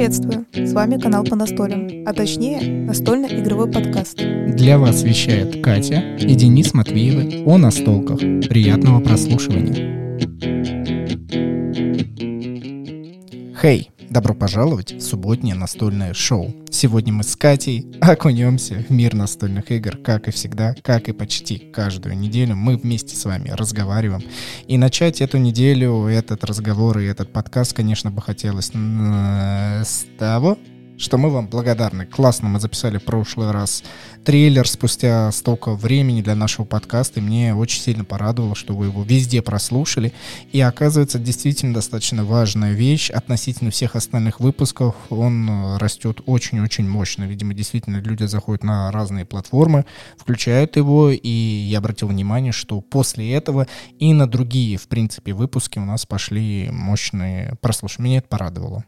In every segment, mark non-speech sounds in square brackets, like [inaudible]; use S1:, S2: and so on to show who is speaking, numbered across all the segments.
S1: Приветствую! С вами канал по настолям, а точнее настольно-игровой подкаст.
S2: Для вас вещает Катя и Денис Матвеевы о настолках. Приятного прослушивания. Хей! Добро пожаловать в субботнее настольное шоу. Сегодня мы с Катей окунемся в мир настольных игр, как и всегда, как и почти каждую неделю. Мы вместе с вами разговариваем. И начать эту неделю, этот разговор и этот подкаст, конечно, бы хотелось с того, что мы вам благодарны. Классно мы записали в прошлый раз трейлер спустя столько времени для нашего подкаста, и мне очень сильно порадовало, что вы его везде прослушали. И оказывается, действительно достаточно важная вещь относительно всех остальных выпусков. Он э, растет очень-очень мощно. Видимо, действительно люди заходят на разные платформы, включают его, и я обратил внимание, что после этого и на другие, в принципе, выпуски у нас пошли мощные прослушивания. Меня это порадовало.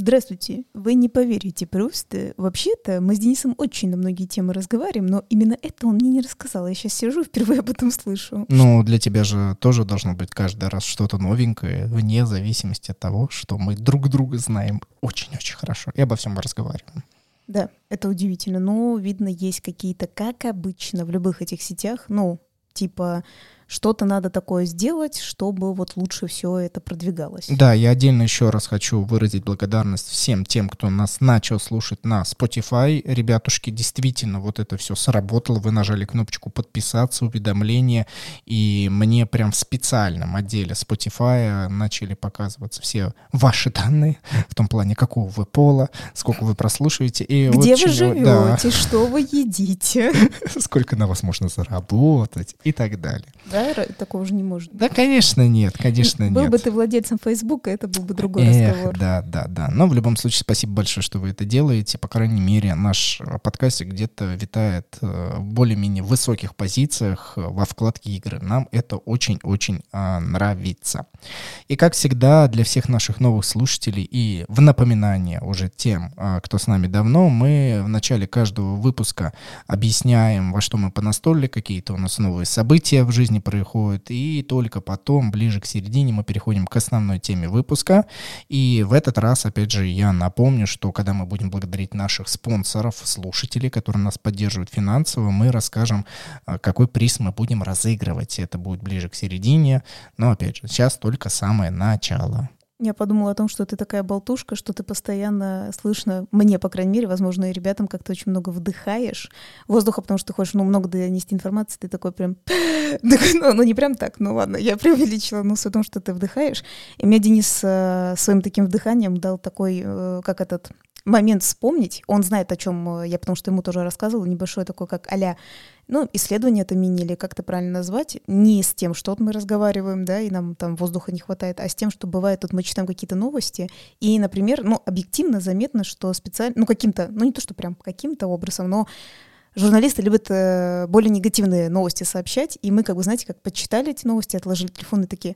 S1: Здравствуйте. Вы не поверите просто. Вообще-то мы с Денисом очень на многие темы разговариваем, но именно это он мне не рассказал. Я сейчас сижу, впервые об этом слышу.
S2: Ну, для тебя же тоже должно быть каждый раз что-то новенькое, вне зависимости от того, что мы друг друга знаем очень-очень хорошо и обо всем разговариваем.
S1: Да, это удивительно. Но, видно, есть какие-то, как обычно, в любых этих сетях, ну, типа что-то надо такое сделать, чтобы вот лучше все это продвигалось.
S2: Да, я отдельно еще раз хочу выразить благодарность всем тем, кто нас начал слушать на Spotify. Ребятушки, действительно, вот это все сработало. Вы нажали кнопочку подписаться, уведомления, и мне прям в специальном отделе Spotify начали показываться все ваши данные, в том плане, какого вы пола, сколько вы прослушиваете. И
S1: Где вот вы живете, да. что вы едите. [laughs]
S2: Сколько на вас можно заработать и так далее.
S1: Да, да? Такого же не может
S2: быть. Да, конечно, нет, конечно,
S1: был
S2: нет.
S1: Был бы ты владельцем Фейсбука, это был бы другой Эх, разговор.
S2: Да, да, да. Но в любом случае, спасибо большое, что вы это делаете. По крайней мере, наш подкастик где-то витает э, в более-менее высоких позициях э, во вкладке игры. Нам это очень-очень а, нравится. И как всегда, для всех наших новых слушателей и в напоминание уже тем, а, кто с нами давно, мы в начале каждого выпуска объясняем, во что мы понастолили, какие-то у нас новые события в жизни происходит, и только потом, ближе к середине, мы переходим к основной теме выпуска. И в этот раз, опять же, я напомню, что когда мы будем благодарить наших спонсоров, слушателей, которые нас поддерживают финансово, мы расскажем, а, какой приз мы будем разыгрывать. Это будет ближе к середине, но, опять же, сейчас только самое начало.
S1: Я подумала о том, что ты такая болтушка, что ты постоянно слышно, мне, по крайней мере, возможно, и ребятам, как ты очень много вдыхаешь воздуха, потому что ты хочешь, ну, много донести информации, ты такой прям... [laughs] ну, ну, не прям так, ну ладно, я преувеличила, но с том, что ты вдыхаешь. И мне Денис э, своим таким вдыханием дал такой, э, как этот момент вспомнить. Он знает, о чем э, я, потому что ему тоже рассказывала, небольшое такое, как а ну, исследование это мини, или как это правильно назвать, не с тем, что вот мы разговариваем, да, и нам там воздуха не хватает, а с тем, что бывает, тут мы читаем какие-то новости, и, например, ну, объективно заметно, что специально, ну, каким-то, ну, не то, что прям каким-то образом, но журналисты любят э, более негативные новости сообщать, и мы, как бы, знаете, как почитали эти новости, отложили телефон и такие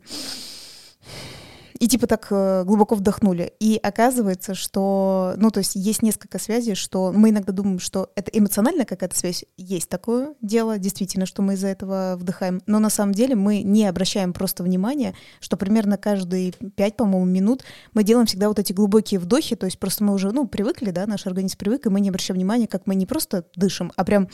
S1: и типа так э, глубоко вдохнули. И оказывается, что, ну, то есть есть несколько связей, что мы иногда думаем, что это эмоциональная какая-то связь. Есть такое дело, действительно, что мы из-за этого вдыхаем. Но на самом деле мы не обращаем просто внимания, что примерно каждые пять, по-моему, минут мы делаем всегда вот эти глубокие вдохи, то есть просто мы уже, ну, привыкли, да, наш организм привык, и мы не обращаем внимания, как мы не просто дышим, а прям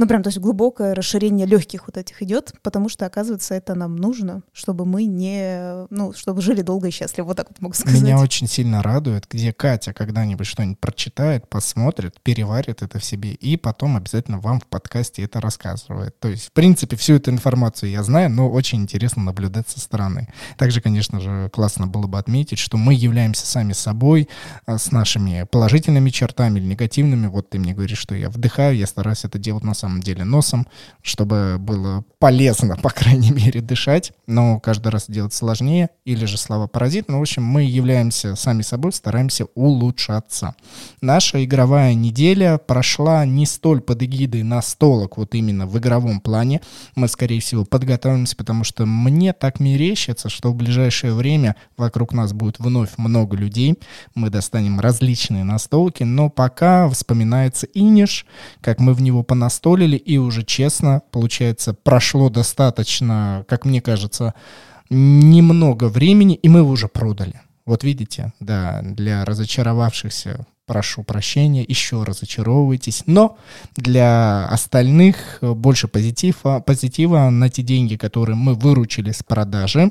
S1: ну, прям, то есть глубокое расширение легких вот этих идет, потому что, оказывается, это нам нужно, чтобы мы не, ну, чтобы жили долго и счастливо, вот так вот могу сказать.
S2: Меня очень сильно радует, где Катя когда-нибудь что-нибудь прочитает, посмотрит, переварит это в себе, и потом обязательно вам в подкасте это рассказывает. То есть, в принципе, всю эту информацию я знаю, но очень интересно наблюдать со стороны. Также, конечно же, классно было бы отметить, что мы являемся сами собой, а, с нашими положительными чертами или негативными. Вот ты мне говоришь, что я вдыхаю, я стараюсь это делать на самом самом деле носом, чтобы было полезно, [laughs] по крайней мере, дышать, но каждый раз делать сложнее, или же слова паразит. Ну, в общем, мы являемся сами собой, стараемся улучшаться. Наша игровая неделя прошла не столь под эгидой настолок, вот именно в игровом плане. Мы, скорее всего, подготовимся, потому что мне так мерещится, что в ближайшее время вокруг нас будет вновь много людей. Мы достанем различные настолки, но пока вспоминается Иниш, как мы в него понастолили, позволили, и уже честно, получается, прошло достаточно, как мне кажется, немного времени, и мы его уже продали. Вот видите, да, для разочаровавшихся прошу прощения, еще разочаровывайтесь. Но для остальных больше позитива, позитива на те деньги, которые мы выручили с продажи,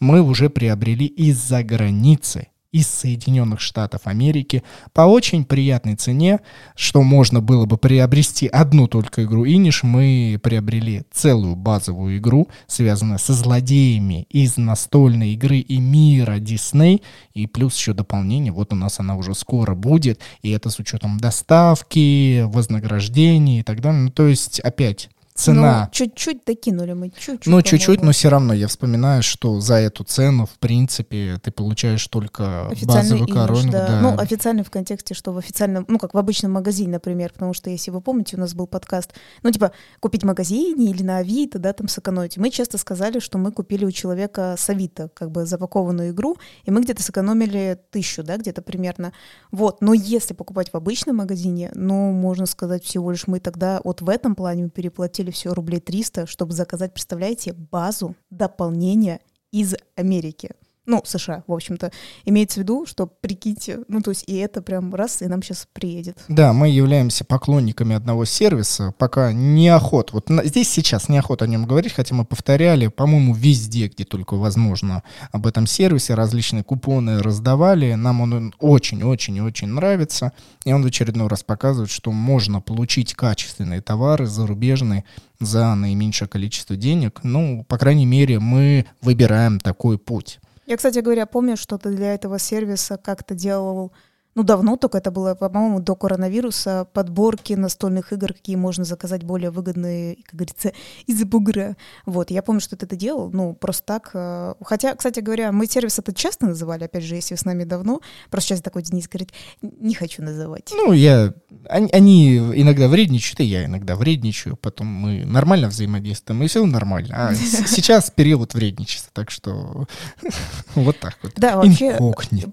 S2: мы уже приобрели из-за границы из Соединенных Штатов Америки по очень приятной цене, что можно было бы приобрести одну только игру Иниш, мы приобрели целую базовую игру, связанную со злодеями из настольной игры и мира Дисней, и плюс еще дополнение, вот у нас она уже скоро будет, и это с учетом доставки, вознаграждений и так далее. Ну, то есть, опять, цена.
S1: Ну, чуть-чуть докинули мы, чуть-чуть.
S2: Ну, чуть-чуть, но все равно я вспоминаю, что за эту цену, в принципе, ты получаешь только базовую корону.
S1: Да. да. Ну, официальный в контексте, что в официальном, ну, как в обычном магазине, например, потому что, если вы помните, у нас был подкаст, ну, типа, купить в магазине или на Авито, да, там сэкономить. Мы часто сказали, что мы купили у человека с Авито, как бы запакованную игру, и мы где-то сэкономили тысячу, да, где-то примерно. Вот, но если покупать в обычном магазине, ну, можно сказать, всего лишь мы тогда вот в этом плане мы переплатили заплатили все рублей 300, чтобы заказать, представляете, базу дополнения из Америки ну, США, в общем-то, имеется в виду, что, прикиньте, ну, то есть и это прям раз, и нам сейчас приедет.
S2: Да, мы являемся поклонниками одного сервиса, пока неохот, вот на, здесь сейчас неохот о нем говорить, хотя мы повторяли, по-моему, везде, где только возможно, об этом сервисе, различные купоны раздавали, нам он очень-очень-очень нравится, и он в очередной раз показывает, что можно получить качественные товары зарубежные за наименьшее количество денег, ну, по крайней мере, мы выбираем такой путь.
S1: Я, кстати говоря, помню, что ты для этого сервиса как-то делал ну, давно только это было, по-моему, до коронавируса, подборки настольных игр, какие можно заказать более выгодные, как говорится, [laughs] из бугра. Вот, я помню, что ты это делал, ну, просто так. Э, хотя, кстати говоря, мы сервис это часто называли, опять же, если с нами давно, просто сейчас такой Денис говорит, не хочу называть.
S2: Ну, я, они, они иногда вредничают, и я иногда вредничаю, потом мы нормально взаимодействуем, и все нормально. А [laughs] сейчас период вредничества, так что [laughs] вот так вот.
S1: Да, вообще,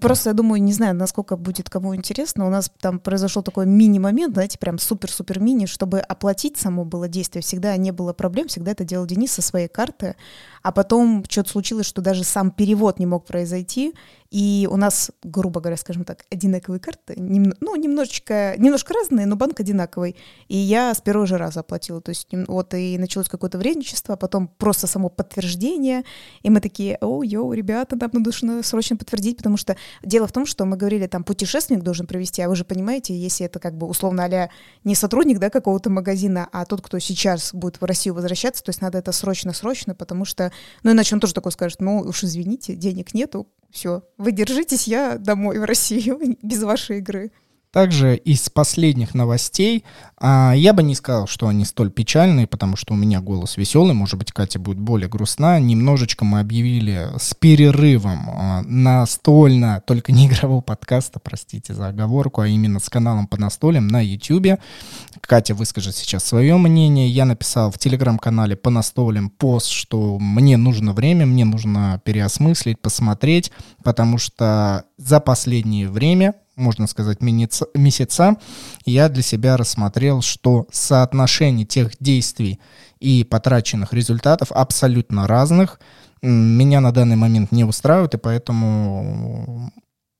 S1: просто я думаю, не знаю, насколько будет кому интересно, у нас там произошел такой мини-момент, знаете, прям супер-супер мини, чтобы оплатить само было действие, всегда не было проблем, всегда это делал Денис со своей карты, а потом что-то случилось, что даже сам перевод не мог произойти, и у нас, грубо говоря, скажем так, одинаковые карты, нем, ну, немножечко, немножко разные, но банк одинаковый. И я с первого же раза оплатила. То есть вот и началось какое-то вредничество, а потом просто само подтверждение. И мы такие, о, йоу, ребята, нам нужно срочно подтвердить, потому что дело в том, что мы говорили, там, путешественник должен провести, а вы же понимаете, если это как бы условно а не сотрудник, да, какого-то магазина, а тот, кто сейчас будет в Россию возвращаться, то есть надо это срочно-срочно, потому что, ну, иначе он тоже такой скажет, ну, уж извините, денег нету, все, вы держитесь, я домой в Россию [laughs] без вашей игры.
S2: Также из последних новостей, а, я бы не сказал, что они столь печальные, потому что у меня голос веселый, может быть, Катя будет более грустна. Немножечко мы объявили с перерывом а, настольно, только не игрового подкаста, простите за оговорку, а именно с каналом по настолям на YouTube. Катя выскажет сейчас свое мнение. Я написал в телеграм-канале по настолям пост, что мне нужно время, мне нужно переосмыслить, посмотреть, потому что за последнее время можно сказать, месяца, я для себя рассмотрел, что соотношение тех действий и потраченных результатов абсолютно разных. Меня на данный момент не устраивает, и поэтому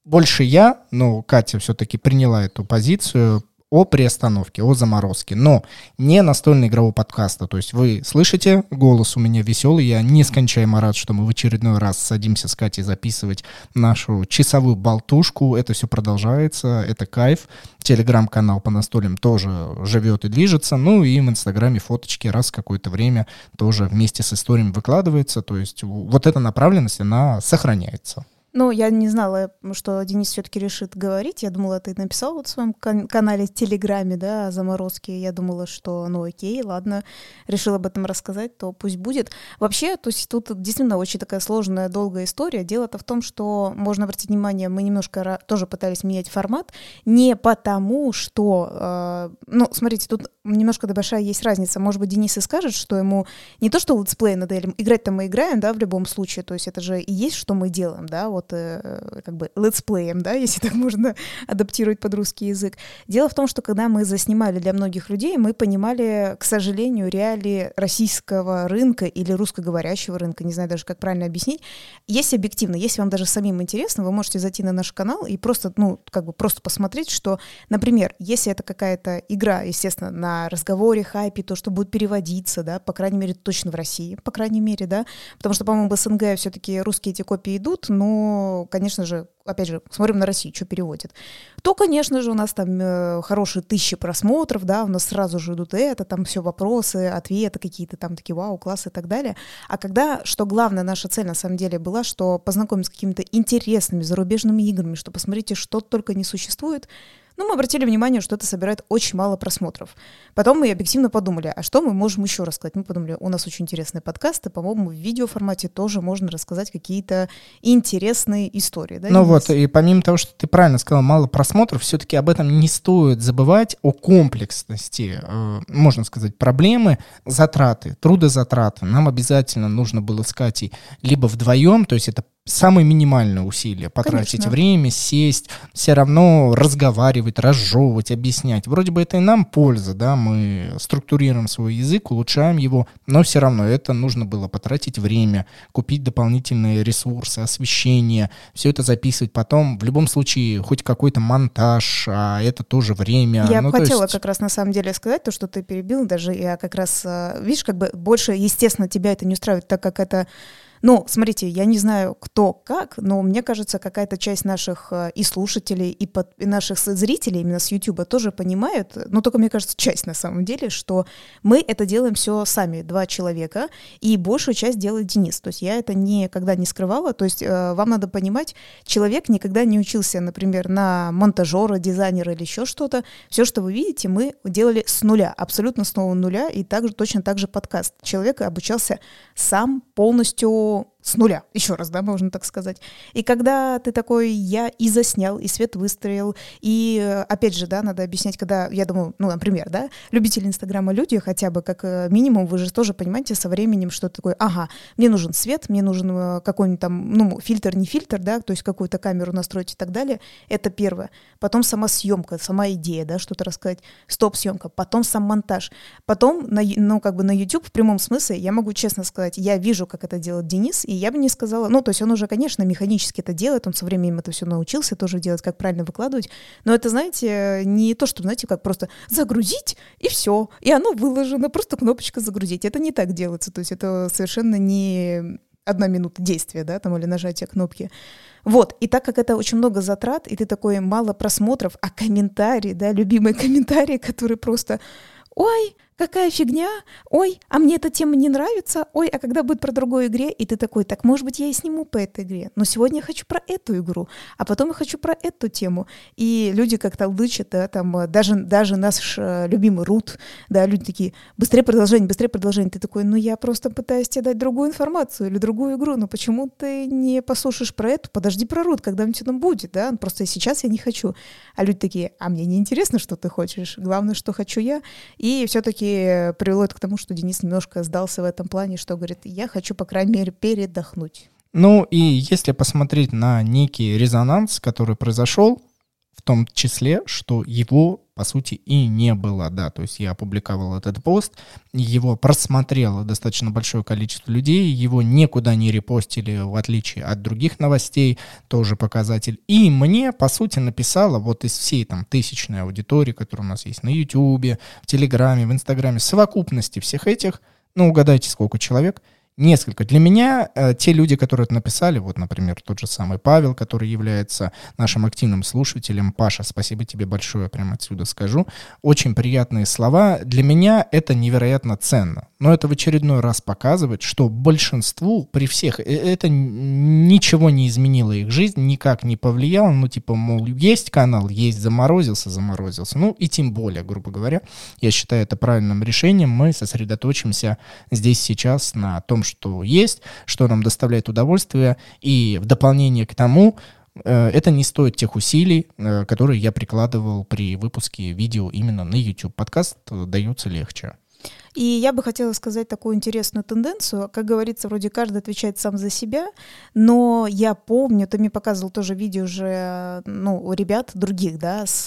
S2: больше я, но Катя все-таки приняла эту позицию, о приостановке, о заморозке, но не настольно-игрового подкаста. То есть вы слышите, голос у меня веселый, я нескончаемо рад, что мы в очередной раз садимся с Катей записывать нашу часовую болтушку. Это все продолжается, это кайф. Телеграм-канал по настольным тоже живет и движется. Ну и в Инстаграме фоточки раз какое-то время тоже вместе с историями выкладывается. То есть вот эта направленность, она сохраняется.
S1: Ну, я не знала, что Денис все-таки решит говорить. Я думала, ты написал вот в своем кан- канале Телеграме, да, о заморозке. Я думала, что, ну, окей, ладно, решил об этом рассказать, то пусть будет. Вообще, то есть тут действительно очень такая сложная, долгая история. Дело-то в том, что, можно обратить внимание, мы немножко тоже пытались менять формат, не потому, что, э, ну, смотрите, тут немножко большая есть разница. Может быть, Денис и скажет, что ему не то, что летсплей надо, играть-то мы играем, да, в любом случае, то есть это же и есть, что мы делаем, да, вот работы э, как бы летсплеем, да, [laughs] если так можно адаптировать под русский язык. Дело в том, что когда мы заснимали для многих людей, мы понимали, к сожалению, реалии российского рынка или русскоговорящего рынка, не знаю даже, как правильно объяснить. Если объективно, если вам даже самим интересно, вы можете зайти на наш канал и просто, ну, как бы просто посмотреть, что, например, если это какая-то игра, естественно, на разговоре, хайпе, то, что будет переводиться, да, по крайней мере, точно в России, по крайней мере, да, потому что, по-моему, в СНГ все-таки русские эти копии идут, но, конечно же, опять же, смотрим на Россию, что переводит, то, конечно же, у нас там э, хорошие тысячи просмотров, да, у нас сразу же идут это, там все вопросы, ответы какие-то там такие, вау, класс и так далее. А когда, что главная наша цель на самом деле была, что познакомиться с какими-то интересными зарубежными играми, что посмотрите, что только не существует, ну, мы обратили внимание, что это собирает очень мало просмотров. Потом мы объективно подумали, а что мы можем еще рассказать? Мы подумали, у нас очень интересные подкасты, по-моему, в видеоформате тоже можно рассказать какие-то интересные истории. Да,
S2: ну вот, и помимо того, что ты правильно сказал, мало просмотров, все-таки об этом не стоит забывать, о комплексности, э, можно сказать, проблемы, затраты, трудозатраты. Нам обязательно нужно было искать и либо вдвоем, то есть это самые минимальные усилия потратить Конечно. время, сесть, все равно разговаривать, разжевывать, объяснять. Вроде бы это и нам польза, да, мы структурируем свой язык, улучшаем его, но все равно это нужно было потратить время, купить дополнительные ресурсы, освещение, все это записывать потом. В любом случае, хоть какой-то монтаж, а это тоже время.
S1: Я
S2: ну,
S1: хотела есть... как раз на самом деле сказать то, что ты перебил, даже я как раз, э, видишь, как бы больше, естественно, тебя это не устраивает, так как это ну, смотрите, я не знаю, кто как, но мне кажется, какая-то часть наших э, и слушателей, и, под, и наших зрителей именно с YouTube тоже понимают, но только, мне кажется, часть на самом деле, что мы это делаем все сами, два человека, и большую часть делает Денис. То есть я это никогда не скрывала. То есть э, вам надо понимать, человек никогда не учился, например, на монтажера, дизайнера или еще что-то. Все, что вы видите, мы делали с нуля, абсолютно с нового нуля, и также, точно так же подкаст. Человек обучался сам полностью с нуля, еще раз, да, можно так сказать. И когда ты такой, я и заснял, и свет выстроил, и опять же, да, надо объяснять, когда, я думаю, ну, например, да, любители Инстаграма люди, хотя бы как э, минимум, вы же тоже понимаете со временем, что такое, ага, мне нужен свет, мне нужен э, какой-нибудь там, ну, фильтр, не фильтр, да, то есть какую-то камеру настроить и так далее, это первое. Потом сама съемка, сама идея, да, что-то рассказать, стоп-съемка, потом сам монтаж, потом, на, ну, как бы на YouTube в прямом смысле, я могу честно сказать, я вижу, как это делает Денис, и я бы не сказала, ну, то есть он уже, конечно, механически это делает, он со временем это все научился тоже делать, как правильно выкладывать, но это, знаете, не то, что, знаете, как просто загрузить, и все, и оно выложено, просто кнопочка загрузить. Это не так делается, то есть это совершенно не одна минута действия, да, там, или нажатия кнопки. Вот, и так как это очень много затрат, и ты такой мало просмотров, а комментарии, да, любимые комментарии, которые просто, ой, какая фигня, ой, а мне эта тема не нравится, ой, а когда будет про другую игре, и ты такой, так, может быть, я и сниму по этой игре, но сегодня я хочу про эту игру, а потом я хочу про эту тему, и люди как-то лычат, да, там, э, даже, даже наш э, любимый Рут, да, люди такие, быстрее продолжение, быстрее продолжение, ты такой, ну, я просто пытаюсь тебе дать другую информацию или другую игру, но почему ты не послушаешь про эту, подожди про Рут, когда-нибудь она будет, да, просто сейчас я не хочу, а люди такие, а мне не интересно, что ты хочешь, главное, что хочу я, и все-таки все-таки привело это к тому, что Денис немножко сдался в этом плане, что говорит, я хочу, по крайней мере, передохнуть.
S2: Ну и если посмотреть на некий резонанс, который произошел, в том числе, что его по сути, и не было, да, то есть я опубликовал этот пост, его просмотрело достаточно большое количество людей, его никуда не репостили, в отличие от других новостей, тоже показатель, и мне, по сути, написала вот из всей там тысячной аудитории, которая у нас есть на YouTube, в Телеграме, в Инстаграме, совокупности всех этих, ну, угадайте, сколько человек — несколько. Для меня э, те люди, которые это написали, вот, например, тот же самый Павел, который является нашим активным слушателем, Паша, спасибо тебе большое, прямо отсюда скажу, очень приятные слова. Для меня это невероятно ценно. Но это в очередной раз показывает, что большинству при всех э, это ничего не изменило их жизнь, никак не повлияло. Ну, типа, мол, есть канал, есть, заморозился, заморозился. Ну, и тем более, грубо говоря, я считаю это правильным решением. Мы сосредоточимся здесь сейчас на том, что есть, что нам доставляет удовольствие, и в дополнение к тому, э, это не стоит тех усилий, э, которые я прикладывал при выпуске видео именно на YouTube. Подкаст дается легче.
S1: И я бы хотела сказать такую интересную тенденцию. Как говорится, вроде каждый отвечает сам за себя, но я помню, ты мне показывал тоже видео уже, ну, ребят других, да, с,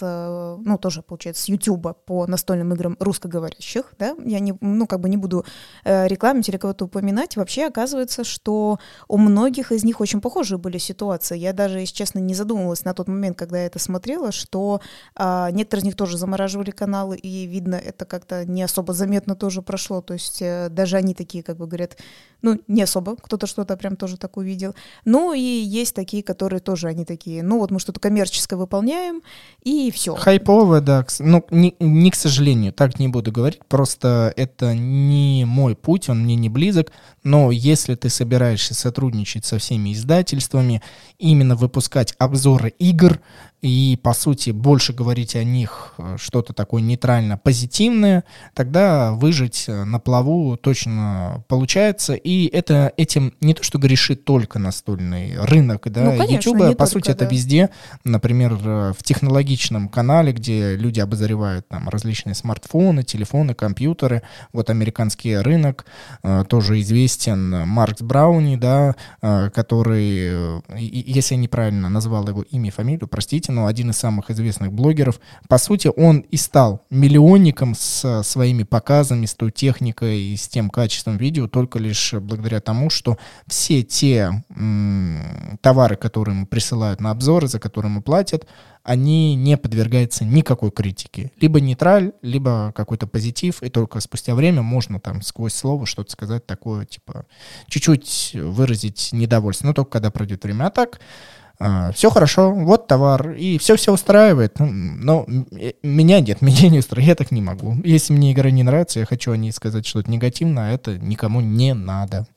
S1: ну, тоже, получается, с Ютуба по настольным играм русскоговорящих, да, я не, ну, как бы не буду э, рекламить или кого-то упоминать. Вообще оказывается, что у многих из них очень похожие были ситуации. Я даже, если честно, не задумывалась на тот момент, когда я это смотрела, что э, некоторые из них тоже замораживали каналы, и видно, это как-то не особо заметно тоже прошло. То есть э, даже они такие, как бы говорят, ну, не особо, кто-то что-то прям тоже так увидел. Ну, и есть такие, которые тоже, они такие, ну, вот мы что-то коммерческое выполняем, и все.
S2: Хайповое, да. Ну, не, не к сожалению, так не буду говорить, просто это не мой путь, он мне не близок, но если ты собираешься сотрудничать со всеми издательствами, именно выпускать обзоры игр, и, по сути, больше говорить о них э, что-то такое нейтрально позитивное, тогда выжить э, на плаву точно получается. И это этим не то, что грешит только настольный рынок, да, ну, конечно, YouTube, по только, сути, да. это везде. Например, э, в технологичном канале, где люди обозревают там различные смартфоны, телефоны, компьютеры. Вот американский рынок тоже известен. Маркс Брауни, да, который, если я неправильно назвал его имя и фамилию, простите, Никитину, один из самых известных блогеров. По сути, он и стал миллионником с своими показами, с той техникой и с тем качеством видео только лишь благодаря тому, что все те м- товары, которые ему присылают на обзоры, за которые ему платят, они не подвергаются никакой критике. Либо нейтраль, либо какой-то позитив, и только спустя время можно там сквозь слово что-то сказать такое, типа, чуть-чуть выразить недовольство, но только когда пройдет время. А так, а, все хорошо, вот товар, и все все устраивает. Ну, но меня нет, [laughs] меня не устраивает, я так не могу. Если мне игра не нравится, я хочу о ней сказать что-то негативное, а это никому не надо.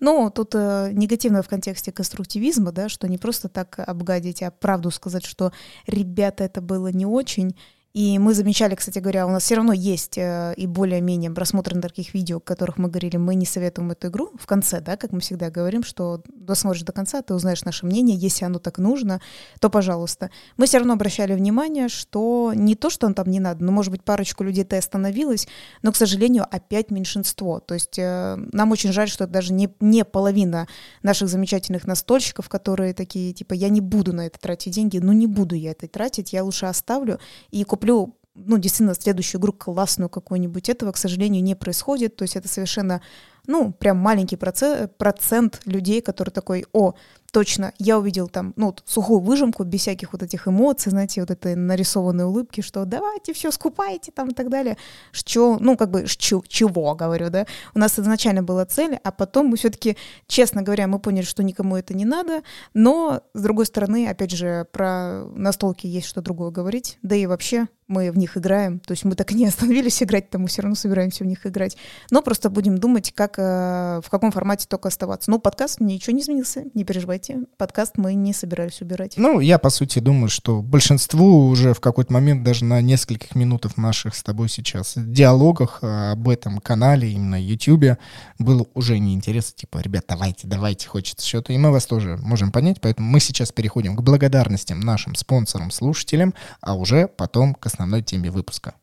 S1: Ну, тут э, негативно в контексте конструктивизма, да, что не просто так обгадить, а правду сказать, что ребята, это было не очень, и мы замечали, кстати говоря, у нас все равно есть э, и более-менее просмотры таких видео, в которых мы говорили, мы не советуем эту игру в конце, да, как мы всегда говорим, что досмотришь до конца, ты узнаешь наше мнение, если оно так нужно, то пожалуйста. Мы все равно обращали внимание, что не то, что он там не надо, но, может быть, парочку людей ты остановилась, но, к сожалению, опять меньшинство. То есть э, нам очень жаль, что это даже не, не половина наших замечательных настольщиков, которые такие, типа, я не буду на это тратить деньги, ну не буду я это тратить, я лучше оставлю и куплю куплю ну, действительно, следующую игру классную какую-нибудь. Этого, к сожалению, не происходит. То есть это совершенно, ну, прям маленький процент, процент людей, которые такой, о, точно, я увидел там, ну, вот, сухую выжимку, без всяких вот этих эмоций, знаете, вот этой нарисованной улыбки, что давайте все скупайте там и так далее. Что, ну, как бы, чё, чего, говорю, да. У нас изначально была цель, а потом мы все-таки, честно говоря, мы поняли, что никому это не надо, но, с другой стороны, опять же, про настолки есть что другое говорить, да и вообще мы в них играем, то есть мы так и не [laughs] остановились играть, там мы все равно собираемся в них играть, но просто будем думать, как, э, в каком формате только оставаться. Ну, подкаст ничего не изменился, не переживайте подкаст мы не собирались убирать.
S2: Ну, я, по сути, думаю, что большинству уже в какой-то момент даже на нескольких минутах наших с тобой сейчас диалогах об этом канале, именно YouTube, было уже неинтересно, типа, ребят, давайте, давайте, хочется что-то. И мы вас тоже можем понять, поэтому мы сейчас переходим к благодарностям нашим спонсорам, слушателям, а уже потом к основной теме выпуска.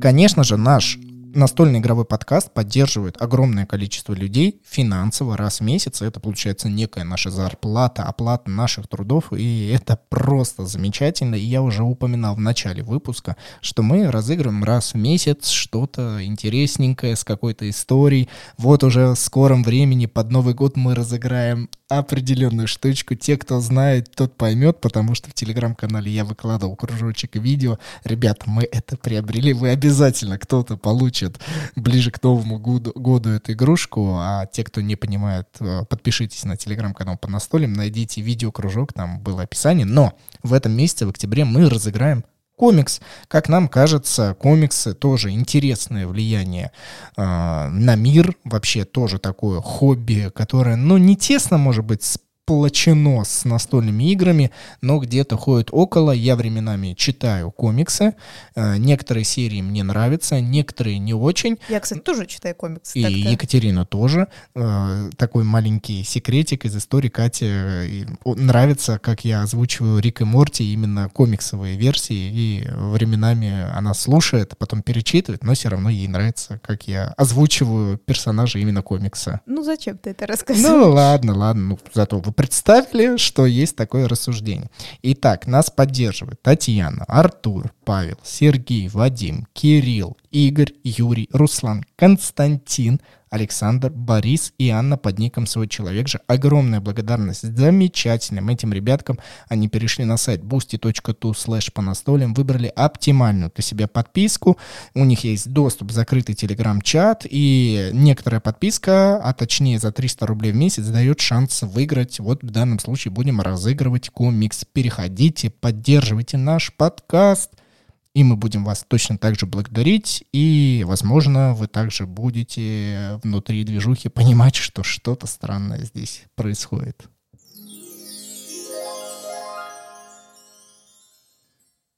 S2: Конечно же, наш настольный игровой подкаст поддерживает огромное количество людей финансово раз в месяц. Это получается некая наша зарплата, оплата наших трудов, и это просто замечательно. И я уже упоминал в начале выпуска, что мы разыгрываем раз в месяц что-то интересненькое с какой-то историей. Вот уже в скором времени под Новый год мы разыграем определенную штучку. Те, кто знает, тот поймет, потому что в телеграм-канале я выкладывал кружочек видео. Ребята, мы это приобрели, вы обязательно кто-то получит ближе к Новому году, году эту игрушку, а те, кто не понимает, э, подпишитесь на телеграм-канал по настолям, найдите видео-кружок, там было описание. Но в этом месяце, в октябре, мы разыграем комикс. Как нам кажется, комиксы тоже интересное влияние э, на мир, вообще тоже такое хобби, которое, ну, не тесно, может быть, сплочено с настольными играми, но где-то ходит около. Я временами читаю комиксы. Э, некоторые серии мне нравятся, некоторые не очень.
S1: Я, кстати, тоже читаю комиксы.
S2: И
S1: так-то.
S2: Екатерина тоже. Э, Такой маленький секретик из истории Кате э, нравится, как я озвучиваю Рик и Морти, именно комиксовые версии, и временами она слушает, потом перечитывает, но все равно ей нравится, как я озвучиваю персонажа именно комикса.
S1: Ну зачем ты это рассказываешь?
S2: Ну ладно, ладно, ну зато вы представили, что есть такое рассуждение. Итак, нас поддерживают Татьяна, Артур, Павел, Сергей, Вадим, Кирилл, Игорь, Юрий, Руслан, Константин, Александр, Борис и Анна под ником «Свой человек» же. Огромная благодарность замечательным этим ребяткам. Они перешли на сайт boosty.tu slash по настолям, выбрали оптимальную для себя подписку. У них есть доступ в закрытый телеграм-чат, и некоторая подписка, а точнее за 300 рублей в месяц, дает шанс выиграть. Вот в данном случае будем разыгрывать комикс. Переходите, поддерживайте наш подкаст – и мы будем вас точно так же благодарить, и, возможно, вы также будете внутри движухи понимать, что что-то странное здесь происходит.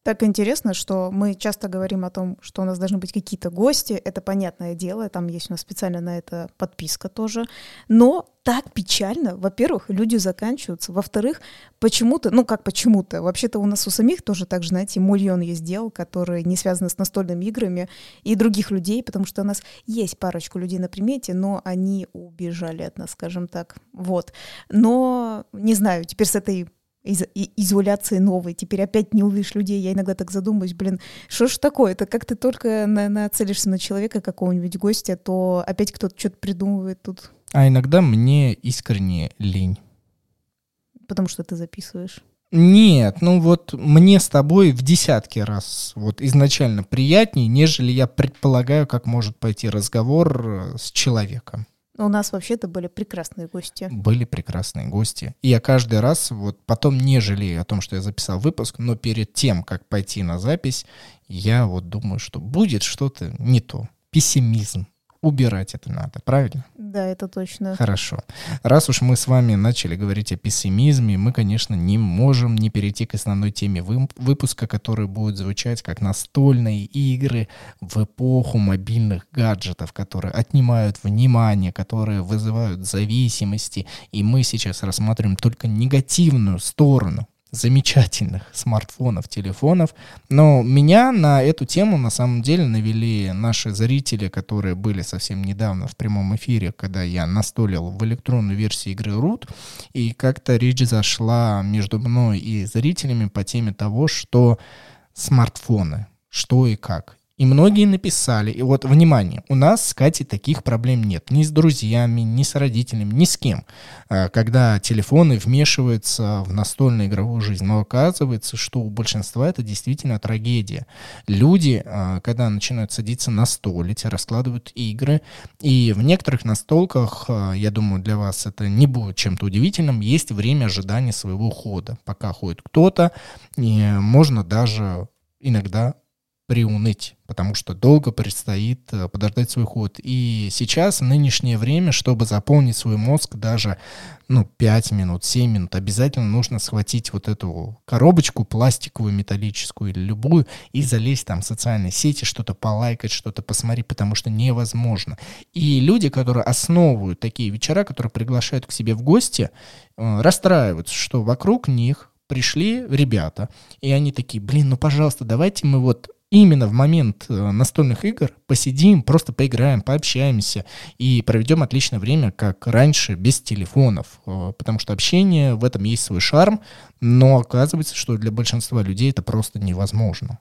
S1: Так интересно, что мы часто говорим о том, что у нас должны быть какие-то гости. Это понятное дело, там есть у нас специально на это подписка тоже. Но так печально. Во-первых, люди заканчиваются. Во-вторых, почему-то, ну как почему-то, вообще-то у нас у самих тоже так же, знаете, мульон есть дел, которые не связаны с настольными играми и других людей, потому что у нас есть парочку людей на примете, но они убежали от нас, скажем так. Вот. Но, не знаю, теперь с этой из изоляции новой, теперь опять не увидишь людей. Я иногда так задумываюсь, блин, что ж такое? Это как ты только на нацелишься на человека какого-нибудь гостя, то опять кто-то что-то придумывает тут.
S2: А иногда мне искренне лень.
S1: Потому что ты записываешь.
S2: Нет, ну вот мне с тобой в десятки раз вот изначально приятнее, нежели я предполагаю, как может пойти разговор э, с человеком.
S1: У нас вообще-то были прекрасные гости.
S2: Были прекрасные гости. И я каждый раз вот потом не жалею о том, что я записал выпуск, но перед тем, как пойти на запись, я вот думаю, что будет что-то не то. Пессимизм убирать это надо, правильно?
S1: Да, это точно.
S2: Хорошо. Раз уж мы с вами начали говорить о пессимизме, мы, конечно, не можем не перейти к основной теме выпуска, который будет звучать как настольные игры в эпоху мобильных гаджетов, которые отнимают внимание, которые вызывают зависимости. И мы сейчас рассматриваем только негативную сторону замечательных смартфонов, телефонов. Но меня на эту тему на самом деле навели наши зрители, которые были совсем недавно в прямом эфире, когда я настолил в электронную версию игры Root, и как-то речь зашла между мной и зрителями по теме того, что смартфоны, что и как. И многие написали, и вот, внимание, у нас с Катей таких проблем нет. Ни с друзьями, ни с родителями, ни с кем. А, когда телефоны вмешиваются в настольную игровую жизнь. Но оказывается, что у большинства это действительно трагедия. Люди, а, когда начинают садиться на столить, раскладывают игры, и в некоторых настолках, а, я думаю, для вас это не будет чем-то удивительным, есть время ожидания своего хода. Пока ходит кто-то, и можно даже иногда приуныть, потому что долго предстоит э, подождать свой ход. И сейчас, в нынешнее время, чтобы заполнить свой мозг даже ну, 5 минут, 7 минут, обязательно нужно схватить вот эту коробочку пластиковую, металлическую или любую и залезть там в социальные сети, что-то полайкать, что-то посмотреть, потому что невозможно. И люди, которые основывают такие вечера, которые приглашают к себе в гости, э, расстраиваются, что вокруг них пришли ребята, и они такие, блин, ну пожалуйста, давайте мы вот именно в момент э, настольных игр посидим, просто поиграем, пообщаемся и проведем отличное время, как раньше, без телефонов. Э, потому что общение, в этом есть свой шарм, но оказывается, что для большинства людей это просто невозможно.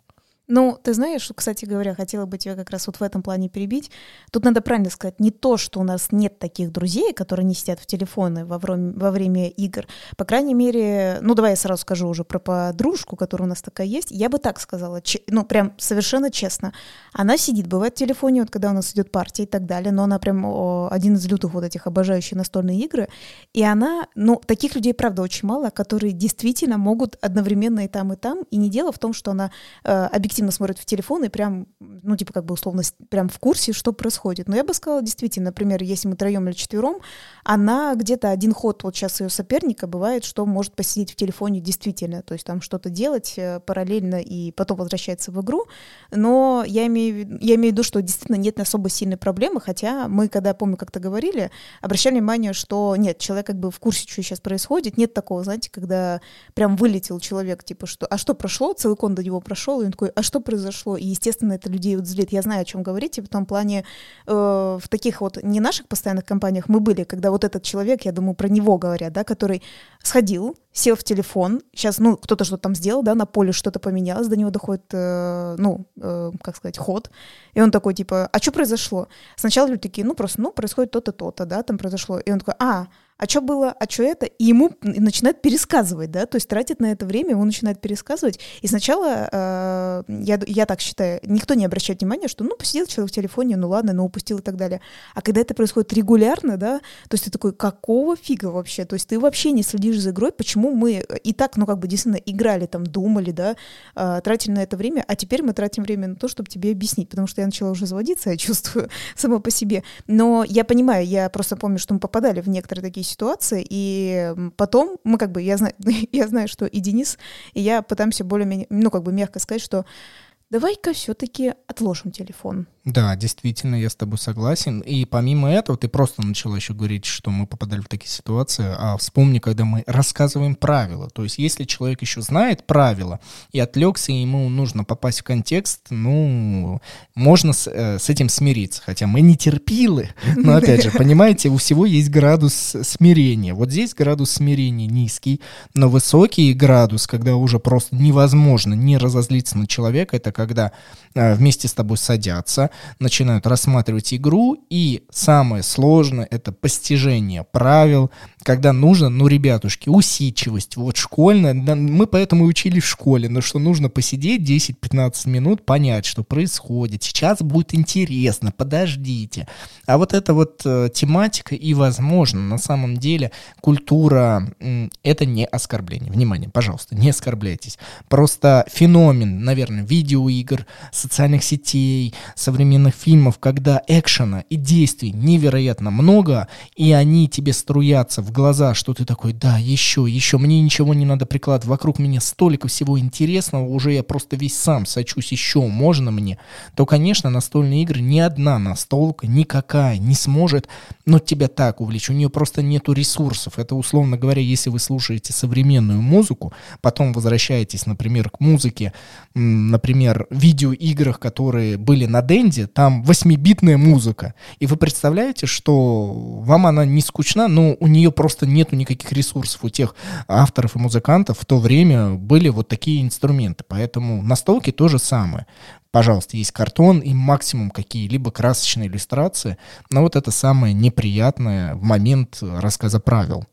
S1: Ну, ты знаешь, кстати говоря, хотела бы тебя как раз вот в этом плане перебить. Тут надо правильно сказать, не то, что у нас нет таких друзей, которые не сидят в телефоны во время, во время игр. По крайней мере, ну давай я сразу скажу уже про подружку, которая у нас такая есть. Я бы так сказала, ну прям совершенно честно. Она сидит, бывает в телефоне, вот когда у нас идет партия и так далее, но она прям о, один из лютых вот этих обожающих настольные игры. И она, ну таких людей, правда, очень мало, которые действительно могут одновременно и там, и там. И не дело в том, что она э, объективно активно смотрят в телефон и прям, ну, типа, как бы условно, прям в курсе, что происходит. Но я бы сказала, действительно, например, если мы троем или четвером, она где-то один ход, вот сейчас ее соперника, бывает, что может посидеть в телефоне действительно, то есть там что-то делать э, параллельно и потом возвращается в игру. Но я имею, я имею в виду, что действительно нет особо сильной проблемы, хотя мы, когда, помню, как-то говорили, обращали внимание, что нет, человек как бы в курсе, что сейчас происходит, нет такого, знаете, когда прям вылетел человек, типа, что, а что прошло, целый кон до него прошел, и он такой, а что произошло? И, естественно, это людей вот злит. Я знаю, о чем говорите, в том плане, э, в таких вот не наших постоянных компаниях мы были, когда вот этот человек, я думаю, про него говорят, да, который сходил, сел в телефон, сейчас, ну, кто-то что-то там сделал, да, на поле что-то поменялось, до него доходит, э, ну, э, как сказать, ход, и он такой, типа, а что произошло? Сначала люди такие, ну, просто, ну, происходит то-то, то-то, да, там произошло, и он такой, а, а что было, а что это, и ему начинает пересказывать, да, то есть тратит на это время, он начинает пересказывать, и сначала, э, я, я так считаю, никто не обращает внимания, что, ну, посидел человек в телефоне, ну, ладно, ну, упустил и так далее, а когда это происходит регулярно, да, то есть ты такой, какого фига вообще, то есть ты вообще не следишь за игрой, почему мы и так, ну, как бы, действительно, играли там, думали, да, э, тратили на это время, а теперь мы тратим время на то, чтобы тебе объяснить, потому что я начала уже заводиться, я чувствую, [laughs] сама по себе, но я понимаю, я просто помню, что мы попадали в некоторые такие ситуации, и потом мы как бы, я знаю, [laughs] я знаю, что и Денис, и я пытаемся более-менее, ну, как бы мягко сказать, что давай-ка все-таки отложим телефон.
S2: Да, действительно, я с тобой согласен. И помимо этого, ты просто начала еще говорить, что мы попадали в такие ситуации. А вспомни, когда мы рассказываем правила. То есть, если человек еще знает правила и отвлекся, и ему нужно попасть в контекст, ну, можно с, э, с этим смириться. Хотя мы не терпилы. [laughs] Но опять же, понимаете, у всего есть градус смирения. Вот здесь градус смирения низкий, но высокий градус, когда уже просто невозможно не разозлиться на человека, это когда э, вместе с тобой садятся, начинают рассматривать игру, и самое сложное — это постижение правил, когда нужно, ну, ребятушки, усидчивость, вот школьная, да, мы поэтому и учили в школе, но что нужно посидеть 10-15 минут, понять, что происходит, сейчас будет интересно, подождите. А вот эта вот э, тематика и, возможно, на самом деле культура э, — это не оскорбление. Внимание, пожалуйста, не оскорбляйтесь. Просто феномен, наверное, видеоигр, социальных сетей, современных фильмов, когда экшена и действий невероятно много, и они тебе струятся в глаза, что ты такой, да, еще, еще, мне ничего не надо прикладывать, вокруг меня столько всего интересного, уже я просто весь сам сочусь, еще можно мне, то, конечно, настольные игры ни одна настолка, никакая не сможет, но тебя так увлечь, у нее просто нету ресурсов. Это, условно говоря, если вы слушаете современную музыку, потом возвращаетесь, например, к музыке, например, видеоиграх, которые были на Денде, там 8-битная музыка, и вы представляете, что вам она не скучна, но у нее просто нету никаких ресурсов у тех авторов и музыкантов в то время были вот такие инструменты. Поэтому настолки то же самое. Пожалуйста, есть картон и максимум какие-либо красочные иллюстрации, но вот это самое неприятное в момент рассказа правил.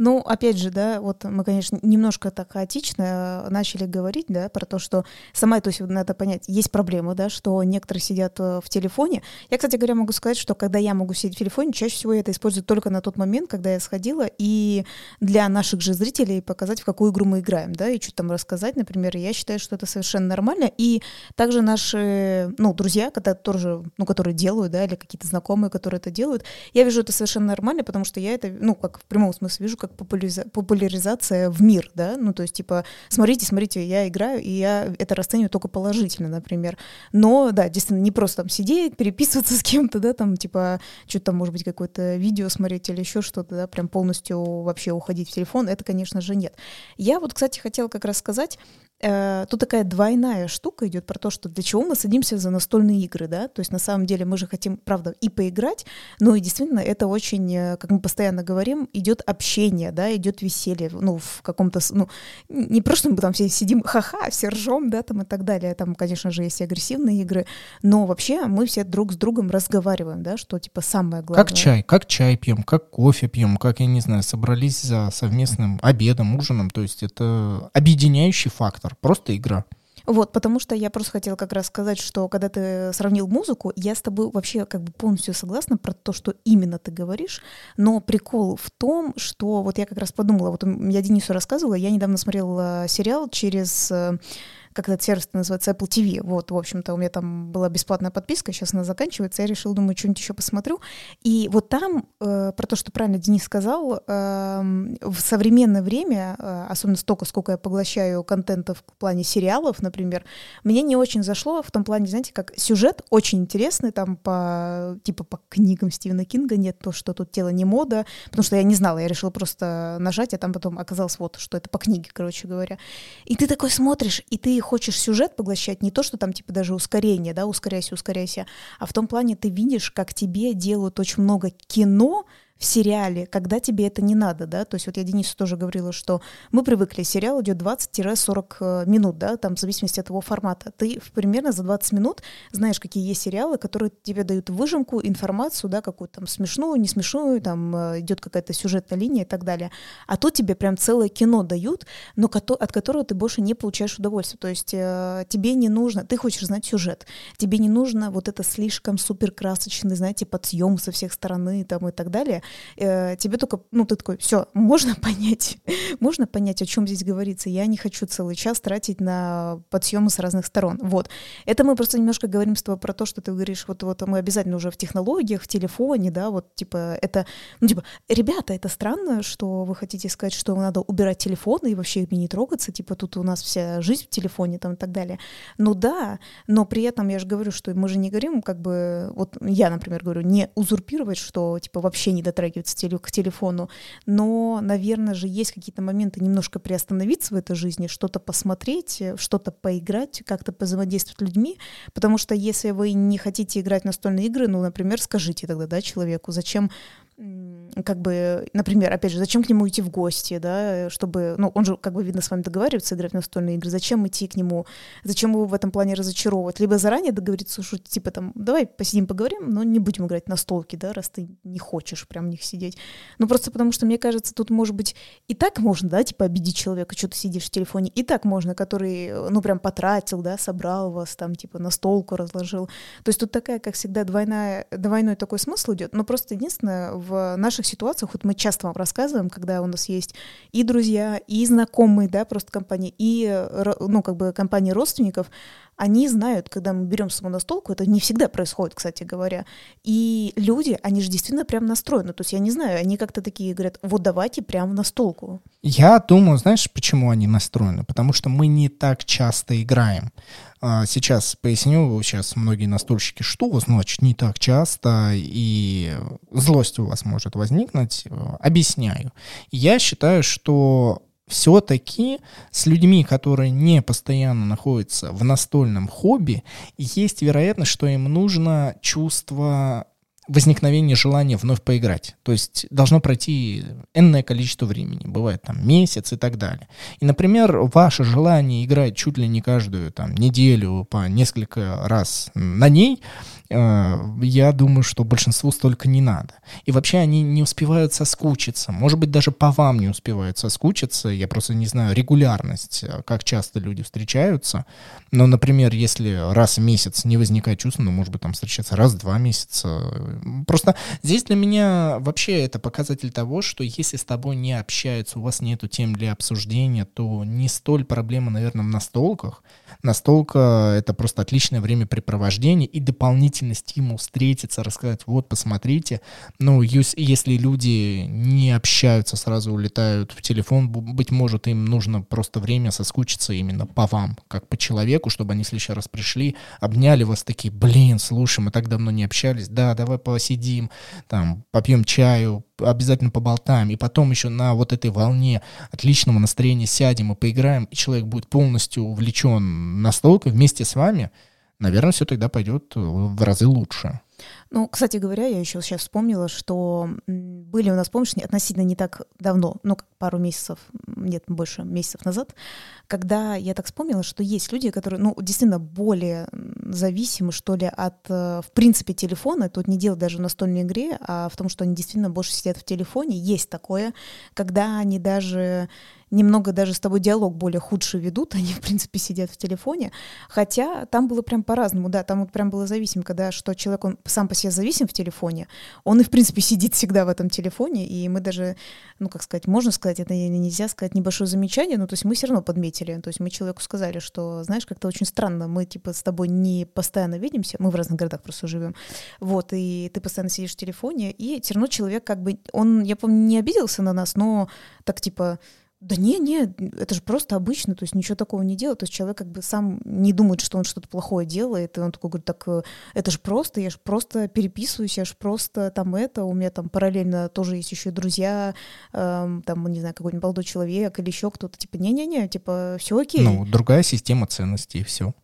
S1: Ну, опять же, да, вот мы, конечно, немножко так хаотично э, начали говорить, да, про то, что сама, то есть надо понять, есть проблема, да, что некоторые сидят э, в телефоне. Я, кстати говоря, могу сказать, что когда я могу сидеть в телефоне, чаще всего я это использую только на тот момент, когда я сходила, и для наших же зрителей показать, в какую игру мы играем, да, и что-то там рассказать, например, я считаю, что это совершенно нормально, и также наши, ну, друзья, которые тоже, ну, которые делают, да, или какие-то знакомые, которые это делают, я вижу это совершенно нормально, потому что я это, ну, как в прямом смысле вижу, как как популяриза- популяризация в мир, да, ну, то есть, типа, смотрите, смотрите, я играю, и я это расцениваю только положительно, например. Но, да, действительно, не просто там сидеть, переписываться с кем-то, да, там, типа, что-то там, может быть, какое-то видео смотреть или еще что-то, да, прям полностью вообще уходить в телефон, это, конечно же, нет. Я вот, кстати, хотела как раз сказать, тут такая двойная штука идет про то, что для чего мы садимся за настольные игры, да, то есть на самом деле мы же хотим, правда, и поиграть, но и действительно это очень, э, как мы постоянно говорим, идет общение, да, идет веселье, ну, в каком-то, ну, не просто мы там все сидим, ха-ха, все ржем, да, там и так далее, там, конечно же, есть и агрессивные игры, но вообще мы все друг с другом разговариваем, да, что, типа, самое главное.
S2: Как чай, как чай пьем, как кофе пьем, как, я не знаю, собрались за совместным обедом, ужином, то есть это объединяющий фактор, автор, просто игра.
S1: Вот, потому что я просто хотела как раз сказать, что когда ты сравнил музыку, я с тобой вообще как бы полностью согласна про то, что именно ты говоришь, но прикол в том, что вот я как раз подумала, вот я Денису рассказывала, я недавно смотрела сериал через э, как этот сервис называется, Apple TV. Вот, в общем-то, у меня там была бесплатная подписка, сейчас она заканчивается, я решила, думаю, что-нибудь еще посмотрю. И вот там, э, про то, что правильно Денис сказал, э, в современное время, э, особенно столько, сколько я поглощаю контента в плане сериалов, например, мне не очень зашло в том плане, знаете, как сюжет очень интересный, там по, типа по книгам Стивена Кинга нет то, что тут тело не мода, потому что я не знала, я решила просто нажать, а там потом оказалось вот, что это по книге, короче говоря. И ты такой смотришь, и ты хочешь сюжет поглощать, не то, что там типа даже ускорение, да, ускоряйся, ускоряйся, а в том плане ты видишь, как тебе делают очень много кино, в сериале, когда тебе это не надо, да, то есть вот я Денису тоже говорила, что мы привыкли, сериал идет 20-40 э, минут, да, там в зависимости от его формата. Ты примерно за 20 минут знаешь, какие есть сериалы, которые тебе дают выжимку, информацию, да, какую-то там смешную, не смешную, там э, идет какая-то сюжетная линия и так далее. А тут тебе прям целое кино дают, но от которого ты больше не получаешь удовольствие. То есть э, тебе не нужно, ты хочешь знать сюжет, тебе не нужно вот это слишком супер красочный, знаете, подъем со всех сторон там и так далее э, тебе только, ну, ты такой, все, можно [laughs] понять, можно понять, о чем здесь говорится. Я не хочу целый час тратить на подсъемы с разных сторон. Вот. Это мы просто немножко говорим с тобой про то, что ты говоришь, вот, вот мы обязательно уже в технологиях, в телефоне, да, вот, типа, это, ну, типа, ребята, это странно, что вы хотите сказать, что надо убирать телефоны и вообще ими не трогаться, типа, тут у нас вся жизнь в телефоне там и так далее. Ну да, но при этом я же говорю, что мы же не говорим, как бы, вот я, например, говорю, не узурпировать, что, типа, вообще не дотрагиваться к телефону, но, наверное же, есть какие-то моменты немножко приостановиться в этой жизни, что-то посмотреть, что-то поиграть, как-то взаимодействовать с людьми, потому что если вы не хотите играть в настольные игры, ну, например, скажите тогда, да, человеку, зачем как бы, например, опять же, зачем к нему идти в гости, да, чтобы, ну, он же, как бы, видно, с вами договаривается играть в настольные игры, зачем идти к нему, зачем его в этом плане разочаровывать, либо заранее договориться, что, типа, там, давай посидим, поговорим, но не будем играть на столке, да, раз ты не хочешь прям в них сидеть. Ну, просто потому что, мне кажется, тут, может быть, и так можно, да, типа, обидеть человека, что ты сидишь в телефоне, и так можно, который, ну, прям потратил, да, собрал вас, там, типа, на столку разложил. То есть тут такая, как всегда, двойная, двойной такой смысл идет, но просто единственное, в наших ситуациях, вот мы часто вам рассказываем, когда у нас есть и друзья, и знакомые, да, просто компании, и, ну, как бы компании родственников, они знают, когда мы берем саму это не всегда происходит, кстати говоря. И люди, они же действительно прям настроены. То есть я не знаю, они как-то такие говорят, вот давайте прям настолку.
S2: Я думаю, знаешь, почему они настроены? Потому что мы не так часто играем. А, сейчас поясню, сейчас многие настольщики, что значит не так часто, и злость у вас может возникнуть. Объясняю. Я считаю, что все-таки с людьми, которые не постоянно находятся в настольном хобби, есть вероятность, что им нужно чувство возникновения желания вновь поиграть. То есть должно пройти энное количество времени, бывает там месяц и так далее. И, например, ваше желание играть чуть ли не каждую там неделю по несколько раз на ней – я думаю, что большинству столько не надо. И вообще они не успевают соскучиться. Может быть, даже по вам не успевают соскучиться. Я просто не знаю регулярность, э, как часто люди встречаются. Но, например, если раз в месяц не возникает чувства, ну, может быть, там встречаться раз в два месяца. Просто здесь для меня вообще это показатель того, что если с тобой не общаются, у вас нету тем для обсуждения, то не столь проблема, наверное, в настолках. Настолка — это просто отличное времяпрепровождение и дополнительно дополнительный стимул встретиться, рассказать, вот, посмотрите. Ну, если люди не общаются, сразу улетают в телефон, быть может, им нужно просто время соскучиться именно по вам, как по человеку, чтобы они в следующий раз пришли, обняли вас такие, блин, слушай, мы так давно не общались, да, давай посидим, там, попьем чаю, обязательно поболтаем, и потом еще на вот этой волне отличного настроения сядем и поиграем, и человек будет полностью увлечен настолько вместе с вами, наверное, все тогда пойдет э, в разы лучше.
S1: Ну, кстати говоря, я еще сейчас вспомнила, что были у нас, помнишь, относительно не так давно, ну, пару месяцев, нет, больше месяцев назад, когда я так вспомнила, что есть люди, которые, ну, действительно более зависимы, что ли, от, э, в принципе, телефона. Тут не дело даже в настольной игре, а в том, что они действительно больше сидят в телефоне. Есть такое, когда они даже немного даже с тобой диалог более худший ведут, [laughs] они, в принципе, сидят в телефоне, хотя там было прям по-разному, да, там вот прям было зависимо, когда что человек, он сам по себе зависим в телефоне, он и, в принципе, сидит всегда в этом телефоне, и мы даже, ну, как сказать, можно сказать, это нельзя сказать небольшое замечание, но то есть мы все равно подметили, то есть мы человеку сказали, что, знаешь, как-то очень странно, мы, типа, с тобой не постоянно видимся, мы в разных городах просто живем, вот, и ты постоянно сидишь в телефоне, и все равно человек как бы, он, я помню, не обиделся на нас, но так, типа, да не, не, это же просто обычно, то есть ничего такого не делает. То есть человек как бы сам не думает, что он что-то плохое делает, и он такой говорит, так э, это же просто, я же просто переписываюсь, я же просто там это, у меня там параллельно тоже есть еще и друзья, эм, там, не знаю, какой-нибудь молодой человек или еще кто-то, типа, не-не-не, типа, все окей.
S2: Ну, другая система ценностей, и все.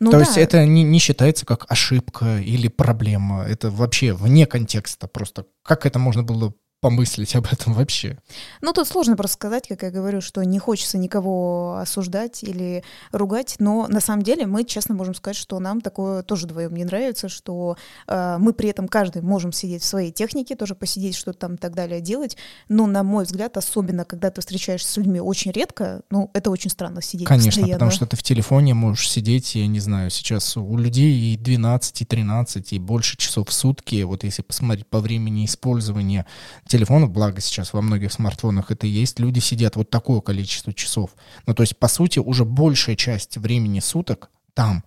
S2: Ну, То да. есть это не, не считается как ошибка или проблема, это вообще вне контекста, просто как это можно было помыслить об этом вообще?
S1: Ну, тут сложно просто сказать, как я говорю, что не хочется никого осуждать или ругать, но на самом деле мы честно можем сказать, что нам такое тоже вдвоем не нравится, что э, мы при этом каждый можем сидеть в своей технике, тоже посидеть, что-то там и так далее делать, но, на мой взгляд, особенно когда ты встречаешься с людьми очень редко, ну, это очень странно сидеть
S2: Конечно,
S1: постоянно.
S2: потому что ты в телефоне можешь сидеть, я не знаю, сейчас у людей и 12, и 13, и больше часов в сутки, вот если посмотреть по времени использования телефонов, благо сейчас во многих смартфонах это есть, люди сидят вот такое количество часов. Ну, то есть, по сути, уже большая часть времени суток там.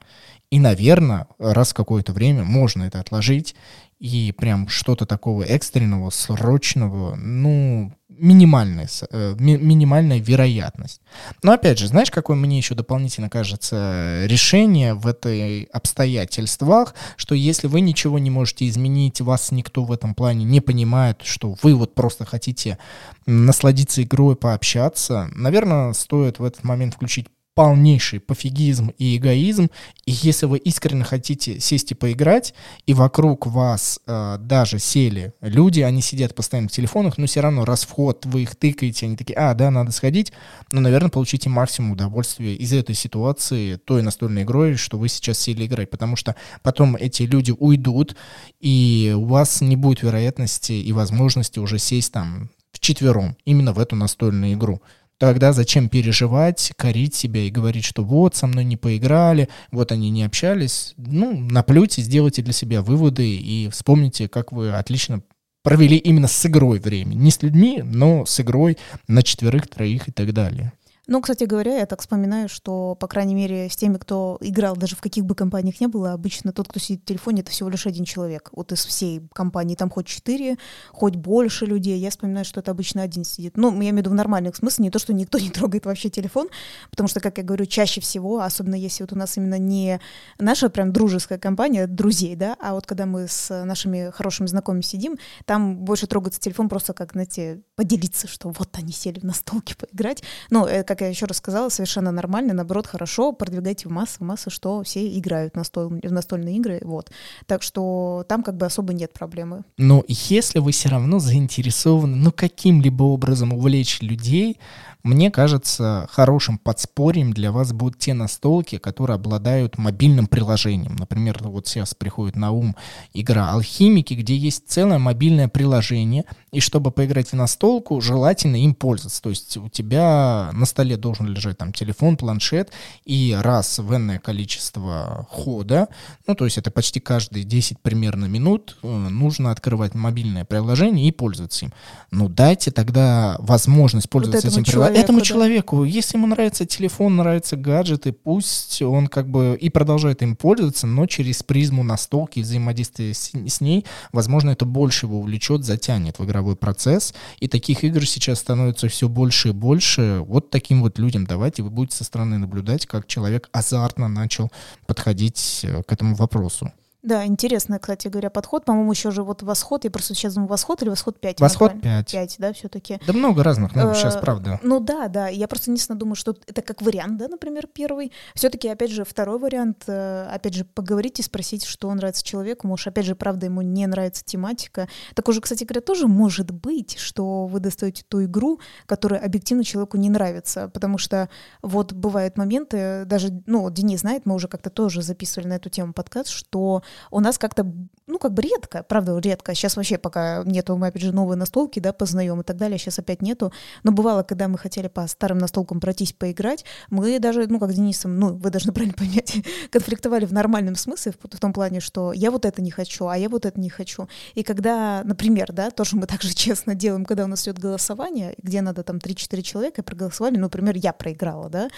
S2: И, наверное, раз какое-то время можно это отложить и прям что-то такого экстренного, срочного, ну, минимальная, э, ми, минимальная вероятность. Но опять же, знаешь, какое мне еще дополнительно кажется решение в этой обстоятельствах, что если вы ничего не можете изменить, вас никто в этом плане не понимает, что вы вот просто хотите насладиться игрой, пообщаться, наверное, стоит в этот момент включить полнейший пофигизм и эгоизм. И если вы искренне хотите сесть и поиграть, и вокруг вас э, даже сели люди, они сидят постоянно в телефонах, но все равно раз вход, вы их тыкаете, они такие, а, да, надо сходить, ну, наверное, получите максимум удовольствия из этой ситуации, той настольной игрой, что вы сейчас сели играть, потому что потом эти люди уйдут, и у вас не будет вероятности и возможности уже сесть там в четвером именно в эту настольную игру тогда зачем переживать, корить себя и говорить, что вот, со мной не поиграли, вот они не общались. Ну, наплюйте, сделайте для себя выводы и вспомните, как вы отлично провели именно с игрой время. Не с людьми, но с игрой на четверых, троих и так далее.
S1: Ну, кстати говоря, я так вспоминаю, что, по крайней мере, с теми, кто играл, даже в каких бы компаниях не было, обычно тот, кто сидит в телефоне, это всего лишь один человек. Вот из всей компании там хоть четыре, хоть больше людей. Я вспоминаю, что это обычно один сидит. Ну, я имею в виду в нормальных смысле, не то, что никто не [laughs] трогает вообще телефон, потому что, как я говорю, чаще всего, особенно если вот у нас именно не наша прям дружеская компания друзей, да, а вот когда мы с нашими хорошими знакомыми сидим, там больше трогается телефон просто как, знаете, поделиться, что вот они сели в настолке поиграть. Ну, как я еще раз сказала, совершенно нормально, наоборот, хорошо, продвигайте в массы, в массы, что все играют в, настол, в настольные игры, вот. Так что там как бы особо нет проблемы.
S2: Но если вы все равно заинтересованы, ну, каким-либо образом увлечь людей, мне кажется, хорошим подспорьем для вас будут те настолки, которые обладают мобильным приложением. Например, вот сейчас приходит на ум игра «Алхимики», где есть целое мобильное приложение, и чтобы поиграть в настолку, желательно им пользоваться. То есть у тебя на столе должен лежать там телефон, планшет, и раз в энное количество хода, ну то есть это почти каждые 10 примерно минут, э, нужно открывать мобильное приложение и пользоваться им. Ну дайте тогда возможность пользоваться вот этим приложением человеку, этому да. человеку, если ему нравится телефон, нравятся гаджеты, пусть он как бы и продолжает им пользоваться, но через призму настолки и взаимодействия с, с ней, возможно, это больше его увлечет, затянет в игровой процесс. И таких игр сейчас становится все больше и больше. Вот таким вот людям давайте вы будете со стороны наблюдать, как человек азартно начал подходить э, к этому вопросу.
S1: Да, интересно, кстати говоря, подход. По-моему, еще же вот восход, я просто сейчас думаю, восход или восход 5?
S2: Восход 5.
S1: 5, да, все-таки.
S2: Да много разных, ну, сейчас правда.
S1: Ну да, да, я просто единственное думаю, что это как вариант, да, например, первый. Все-таки, опять же, второй вариант, э, опять же, поговорить и спросить, что нравится человеку, может, опять же, правда, ему не нравится тематика. Так уже, кстати говоря, тоже может быть, что вы достаете ту игру, которая объективно человеку не нравится, потому что вот бывают моменты, даже, ну, Денис знает, мы уже как-то тоже записывали на эту тему подкаст, что у нас как-то, ну, как бы редко, правда, редко. Сейчас вообще пока нету, мы, опять же, новые настолки, да, познаем и так далее, сейчас опять нету. Но бывало, когда мы хотели по старым настолкам пройтись, поиграть, мы даже, ну, как Денисом, ну, вы должны правильно [laughs] понять, конфликтовали в нормальном смысле, в, в том плане, что я вот это не хочу, а я вот это не хочу. И когда, например, да, тоже мы [laughs] также честно делаем, когда у нас идет голосование, где надо там 3-4 человека проголосовали, ну, например, я проиграла, да,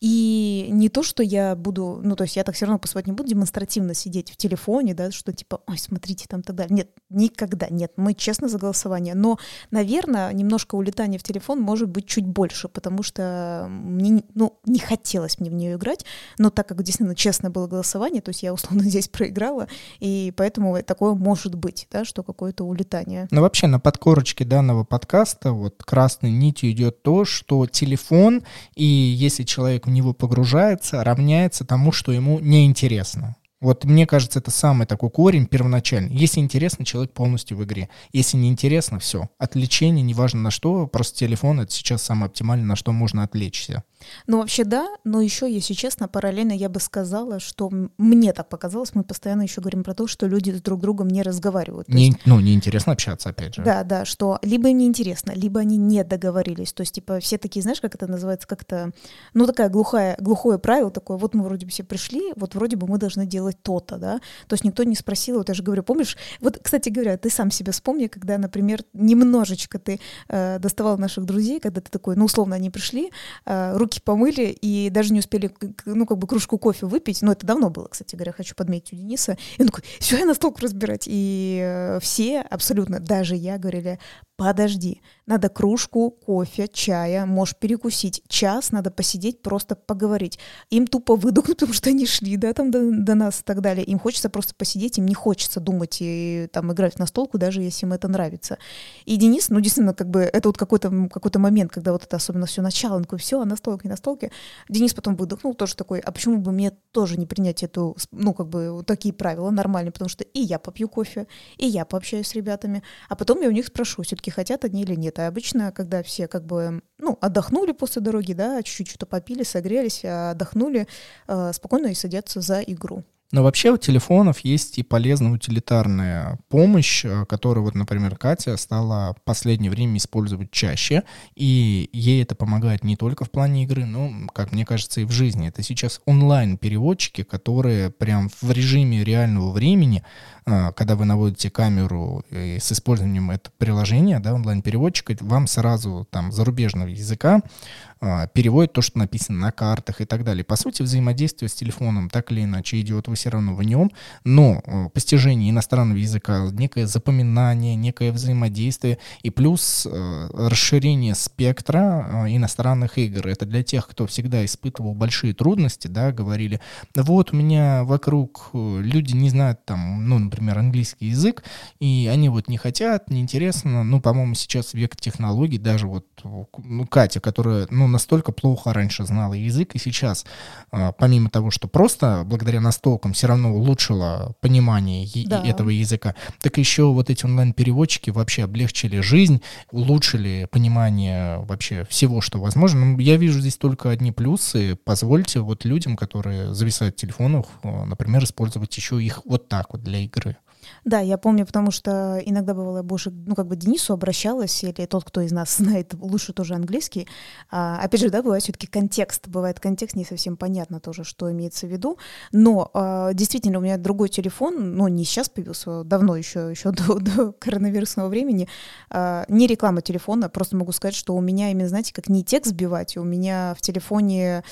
S1: и не то, что я буду, ну, то есть я так все равно посылать не буду демонстративно сидеть в телефоне, да, что типа, ой, смотрите там так далее. Нет, никогда нет, мы честно за голосование. Но, наверное, немножко улетание в телефон может быть чуть больше, потому что мне, ну, не хотелось мне в нее играть, но так как действительно честно было голосование, то есть я условно [laughs] здесь проиграла, и поэтому такое может быть, да, что какое-то улетание.
S2: Ну, вообще, на подкорочке данного подкаста вот красной нитью идет то, что телефон, и если человек в него погружается, равняется тому, что ему неинтересно. Вот мне кажется, это самый такой корень первоначальный. Если интересно, человек полностью в игре. Если не интересно, все. Отвлечение, неважно на что, просто телефон — это сейчас самое оптимальное, на что можно отвлечься.
S1: Ну, вообще, да, но еще, если честно, параллельно я бы сказала, что мне так показалось, мы постоянно еще говорим про то, что люди с друг другом не разговаривают.
S2: Не, есть, ну, неинтересно общаться, опять же.
S1: Да, да, что либо им неинтересно, либо они не договорились. То есть, типа, все такие, знаешь, как это называется, как-то, ну, такая глухая, глухое правило такое, вот мы вроде бы все пришли, вот вроде бы мы должны делать то-то, да. То есть никто не спросил, вот я же говорю, помнишь, вот, кстати говоря, ты сам себя вспомни, когда, например, немножечко ты э, доставал наших друзей, когда ты такой, ну, условно, они пришли, э, руки руки помыли и даже не успели, ну, как бы кружку кофе выпить. Но это давно было, кстати говоря, хочу подметить у Дениса. И он такой, все, я на стол разбирать. И э, все абсолютно, даже я, говорили, подожди, надо кружку кофе, чая, можешь перекусить. Час надо посидеть, просто поговорить. Им тупо выдохнуть, [laughs] потому что они шли, да, там до, до нас и так далее. Им хочется просто посидеть, им не хочется думать и там играть на столку, даже если им это нравится. И Денис, ну, действительно, как бы это вот какой-то какой момент, когда вот это особенно все начало, он такой, все, а столке, на столке. Денис потом выдохнул, тоже такой, а почему бы мне тоже не принять эту, ну, как бы вот такие правила нормальные, потому что и я попью кофе, и я пообщаюсь с ребятами, а потом я у них спрошу, все-таки хотят они или нет. А обычно, когда все как бы, ну, отдохнули после дороги, да, чуть-чуть что-то попили, согрелись, отдохнули, э, спокойно и садятся за игру.
S2: Но вообще у телефонов есть и полезная утилитарная помощь, э, которую вот, например, Катя стала в последнее время использовать чаще, и ей это помогает не только в плане игры, но, как мне кажется, и в жизни. Это сейчас онлайн-переводчики, которые прям в режиме реального времени, э, когда вы наводите камеру с использованием этого приложения, да, онлайн-переводчика, вам сразу там зарубежного языка переводит то, что написано на картах и так далее. По сути, взаимодействие с телефоном так или иначе идет, вы все равно в нем, но э, постижение иностранного языка, некое запоминание, некое взаимодействие и плюс э, расширение спектра э, иностранных игр. Это для тех, кто всегда испытывал большие трудности, да, говорили, вот у меня вокруг люди не знают там, ну, например, английский язык, и они вот не хотят, неинтересно, ну, по-моему, сейчас век технологий, даже вот, ну, Катя, которая, ну, настолько плохо раньше знала язык, и сейчас, а, помимо того, что просто благодаря настолкам все равно улучшила понимание да. этого языка, так еще вот эти онлайн-переводчики вообще облегчили жизнь, улучшили понимание вообще всего, что возможно. Ну, я вижу здесь только одни плюсы. Позвольте вот людям, которые зависают в телефонах, а, например, использовать еще их вот так вот для игры.
S1: Да, я помню, потому что иногда бывало, больше, ну, как бы Денису обращалась, или тот, кто из нас [laughs] знает лучше тоже английский. А, опять же, да, бывает все-таки контекст, бывает контекст, не совсем понятно тоже, что имеется в виду. Но а, действительно, у меня другой телефон, ну, не сейчас появился, давно еще, еще [laughs] до, до коронавирусного времени, а, не реклама телефона, просто могу сказать, что у меня именно, знаете, как не текст сбивать, у меня в телефоне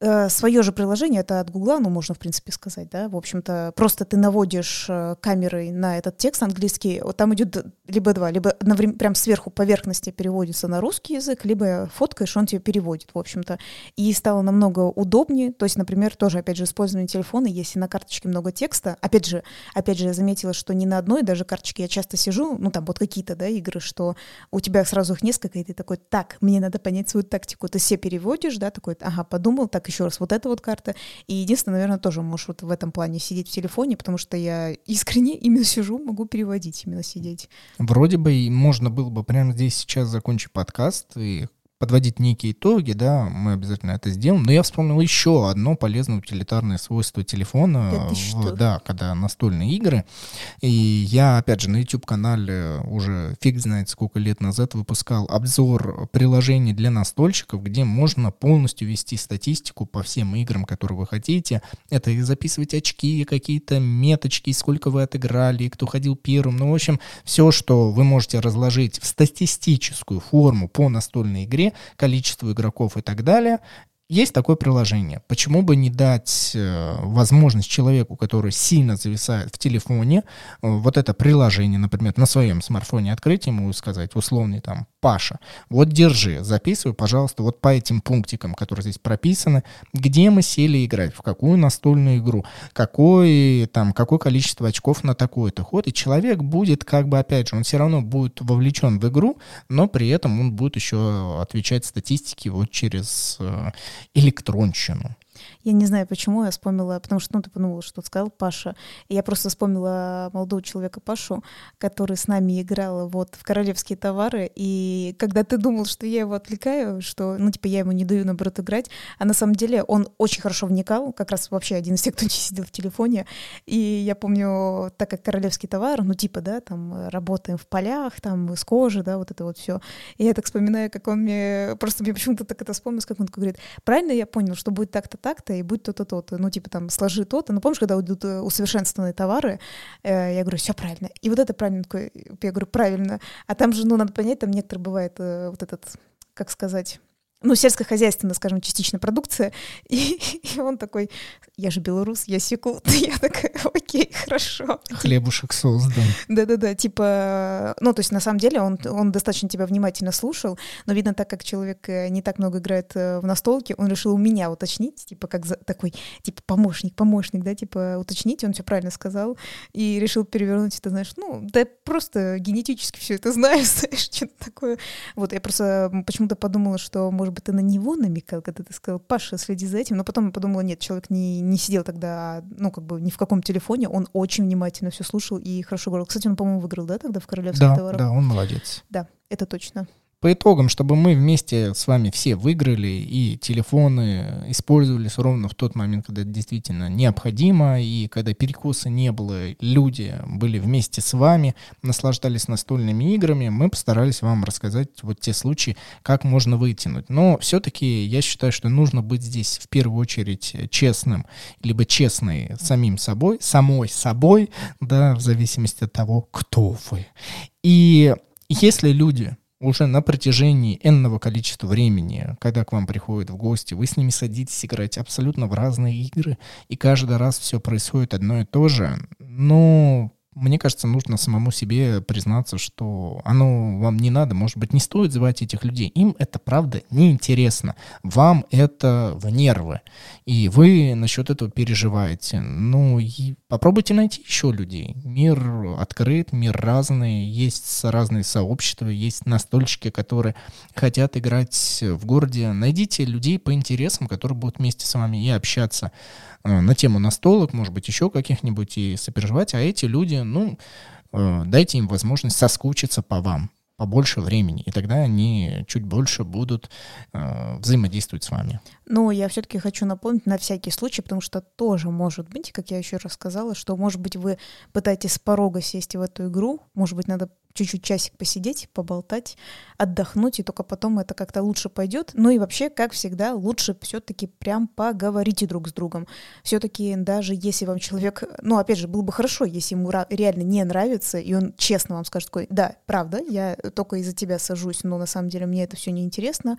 S1: свое же приложение, это от Гугла, ну, можно, в принципе, сказать, да, в общем-то, просто ты наводишь э, камерой на этот текст английский, вот там идет либо два, либо одновременно, прям сверху поверхности переводится на русский язык, либо фоткаешь, он тебе переводит, в общем-то, и стало намного удобнее, то есть, например, тоже, опять же, использование телефона, если на карточке много текста, опять же, опять же, я заметила, что не на одной даже карточке я часто сижу, ну, там вот какие-то, да, игры, что у тебя сразу их несколько, и ты такой, так, мне надо понять свою тактику, ты все переводишь, да, такой, ага, подумал, так, еще раз вот эта вот карта. И единственное, наверное, тоже можешь вот в этом плане сидеть в телефоне, потому что я [laughs] искренне именно сижу, могу переводить, именно сидеть.
S2: Вроде бы и можно было бы прямо здесь сейчас закончить подкаст и подводить некие итоги, да, мы обязательно это сделаем. Но я вспомнил еще одно полезное утилитарное свойство телефона, в, да, когда настольные игры. И я, опять же, на YouTube-канале уже фиг знает сколько лет назад выпускал обзор приложений для настольщиков, где можно полностью вести статистику по всем играм, которые вы хотите. Это и записывать очки, какие-то меточки, сколько вы отыграли, кто ходил первым. Ну, в общем, все, что вы можете разложить в статистическую форму по настольной игре, количеству игроков и так далее, есть такое приложение. Почему бы не дать э, возможность человеку, который сильно зависает в телефоне, э, вот это приложение, например, на своем смартфоне открыть ему и сказать условный там Паша, вот держи, записывай, пожалуйста, вот по этим пунктикам, которые здесь прописаны, где мы сели играть, в какую настольную игру, какое, там, какое количество очков на такой-то ход, и человек будет, как бы, опять же, он все равно будет вовлечен в игру, но при этом он будет еще отвечать статистике вот через э, электронщину.
S1: Я не знаю, почему я вспомнила, потому что, ну, ты подумала, что сказал Паша. И я просто вспомнила молодого человека Пашу, который с нами играл вот в «Королевские товары», и когда ты думал, что я его отвлекаю, что, ну, типа, я ему не даю, наоборот, играть, а на самом деле он очень хорошо вникал, как раз вообще один из тех, кто [laughs] не сидел в телефоне, и я помню, так как «Королевский товар», ну, типа, да, там, работаем в полях, там, с кожи, да, вот это вот все. И я так вспоминаю, как он мне, просто мне почему-то так это вспомнилось, как он говорит, правильно я понял, что будет так-то, так-то, и будет то-то, то-то. Ну, типа там, сложи то-то. Ну, помнишь, когда идут э, усовершенствованные товары, э, я говорю, все правильно. И вот это правильно. Я говорю, правильно. А там же, ну, надо понять, там некоторые бывает э, вот этот, как сказать, ну, сельскохозяйственная, скажем, частично продукция. И, и он такой, я же белорус, я секу. [laughs] Я такая, окей, хорошо.
S2: Хлебушек создан.
S1: Да-да-да, типа, ну, то есть на самом деле он, он достаточно тебя внимательно слушал, но видно, так как человек э, не так много играет э, в настолке, он решил у меня уточнить, типа, как за, такой, типа, помощник, помощник, да, типа, уточнить, он все правильно сказал, и решил перевернуть это, знаешь, ну, да просто генетически все это знаю, [laughs] знаешь, что-то такое. Вот, я просто почему-то подумала, что, может может быть, ты на него намекал, когда ты сказал, Паша, следи за этим, но потом я подумала, нет, человек не, не сидел тогда, ну, как бы ни в каком телефоне, он очень внимательно все слушал и хорошо говорил. Кстати, он, по-моему, выиграл, да, тогда в Королевских
S2: да,
S1: товарах?
S2: Да, он молодец.
S1: Да, это точно
S2: по итогам, чтобы мы вместе с вами все выиграли и телефоны использовались ровно в тот момент, когда это действительно необходимо, и когда перекуса не было, люди были вместе с вами, наслаждались настольными играми, мы постарались вам рассказать вот те случаи, как можно вытянуть. Но все-таки я считаю, что нужно быть здесь в первую очередь честным, либо честной самим собой, самой собой, да, в зависимости от того, кто вы. И если люди уже на протяжении энного количества времени, когда к вам приходят в гости, вы с ними садитесь играть абсолютно в разные игры, и каждый раз все происходит одно и то же, ну, мне кажется, нужно самому себе признаться, что оно вам не надо, может быть, не стоит звать этих людей. Им это, правда, неинтересно. Вам это в нервы. И вы насчет этого переживаете. Ну, и попробуйте найти еще людей. Мир открыт, мир разный, есть разные сообщества, есть настольщики, которые хотят играть в городе. Найдите людей по интересам, которые будут вместе с вами и общаться. Э, на тему настолок, может быть, еще каких-нибудь и сопереживать, а эти люди, ну, э, дайте им возможность соскучиться по вам побольше времени, и тогда они чуть больше будут э, взаимодействовать с вами.
S1: Ну, я все-таки хочу напомнить на всякий случай, потому что тоже может быть, как я еще раз сказала, что, может быть, вы пытаетесь с порога сесть в эту игру, может быть, надо чуть-чуть часик посидеть, поболтать, отдохнуть, и только потом это как-то лучше пойдет. Ну и вообще, как всегда, лучше все-таки прям поговорите друг с другом. Все-таки даже если вам человек, ну опять же, было бы хорошо, если ему реально не нравится, и он честно вам скажет, такой, да, правда, я только из-за тебя сажусь, но на самом деле мне это все неинтересно,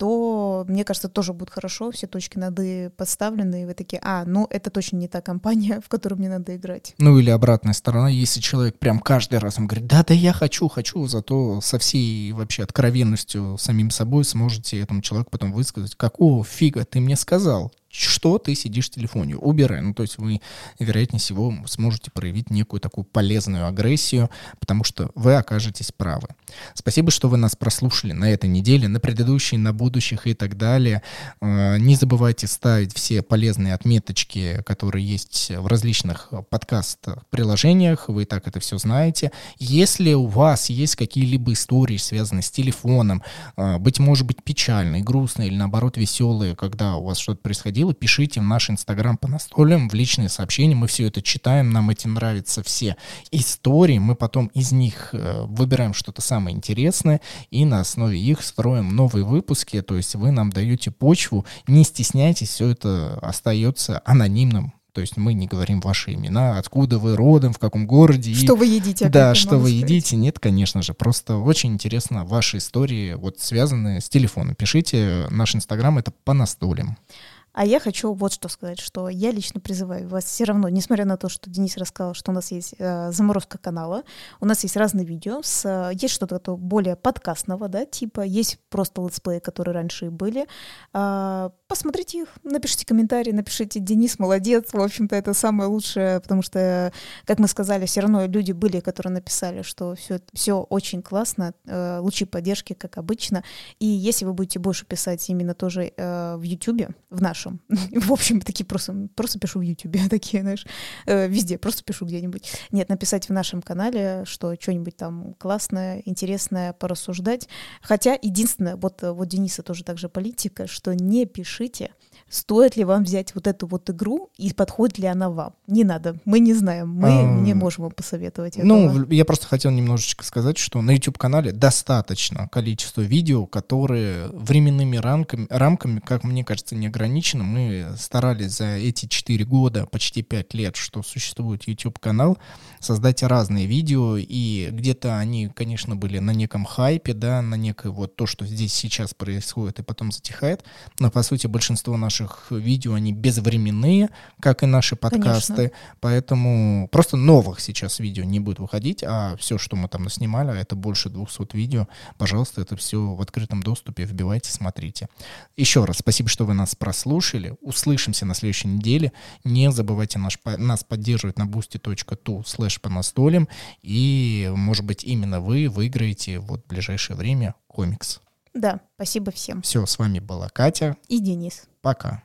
S1: то, мне кажется, тоже будет хорошо, все точки над «и» подставлены, и вы такие, а, ну, это точно не та компания, в которую мне надо играть.
S2: Ну, или обратная сторона, если человек прям каждый раз им говорит, да-да, я хочу, хочу, зато со всей вообще откровенностью самим собой сможете этому человеку потом высказать, какого фига ты мне сказал, что ты сидишь в телефоне, убирай. Ну, то есть вы, вероятнее всего, сможете проявить некую такую полезную агрессию, потому что вы окажетесь правы. Спасибо, что вы нас прослушали на этой неделе, на предыдущей, на будущих и так далее. Э, не забывайте ставить все полезные отметочки, которые есть в различных подкаст-приложениях. Вы и так это все знаете. Если у вас есть какие-либо истории, связанные с телефоном, э, быть может быть печальные, грустные или наоборот веселые, когда у вас что-то происходило, пишите в наш инстаграм по настолям, в личные сообщения. Мы все это читаем, нам эти нравятся все истории. Мы потом из них э, выбираем что-то самое интересное и на основе их строим новые выпуски. То есть вы нам даете почву, не стесняйтесь, все это остается анонимным то есть мы не говорим ваши имена, откуда вы родом, в каком городе.
S1: Что и... вы едите.
S2: Да, что вы сказать. едите. Нет, конечно же. Просто очень интересно ваши истории, вот связанные с телефоном. Пишите, наш инстаграм это по настолям.
S1: А я хочу вот что сказать, что я лично призываю вас все равно, несмотря на то, что Денис рассказал, что у нас есть э, заморозка канала, у нас есть разные видео, с, э, есть что-то более подкастного, да, типа, есть просто летсплеи, которые раньше и были. Э, посмотрите их, напишите комментарии, напишите «Денис молодец», в общем-то, это самое лучшее, потому что, как мы сказали, все равно люди были, которые написали, что все, все очень классно, э, лучи поддержки, как обычно, и если вы будете больше писать именно тоже э, в YouTube, в наш нашем. [laughs] В общем, такие просто, просто пишу в Ютубе, [laughs] такие, знаешь, э, везде, просто пишу где-нибудь. Нет, написать в нашем канале, что что-нибудь там классное, интересное, порассуждать. Хотя единственное, вот, вот Дениса тоже также политика, что не пишите, стоит ли вам взять вот эту вот игру и подходит ли она вам. Не надо, мы не знаем, мы а, не можем вам посоветовать
S2: Ну, этого. я просто хотел немножечко сказать, что на YouTube-канале достаточно количество видео, которые временными рамками, рамками, как мне кажется, не ограничены. Мы старались за эти 4 года, почти 5 лет, что существует YouTube-канал, создать разные видео, и где-то они, конечно, были на неком хайпе, да, на некое вот то, что здесь сейчас происходит, и потом затихает, но, по сути, большинство наших наших видео, они безвременные, как и наши подкасты. Конечно. Поэтому просто новых сейчас видео не будет выходить, а все, что мы там наснимали, это больше 200 видео, пожалуйста, это все в открытом доступе, вбивайте, смотрите. Еще раз спасибо, что вы нас прослушали. Услышимся на следующей неделе. Не забывайте наш, нас поддерживать на boosty.tu slash по настолям. И, может быть, именно вы выиграете вот в ближайшее время комикс.
S1: Да, спасибо всем.
S2: Все, с вами была Катя.
S1: И Денис.
S2: Пока.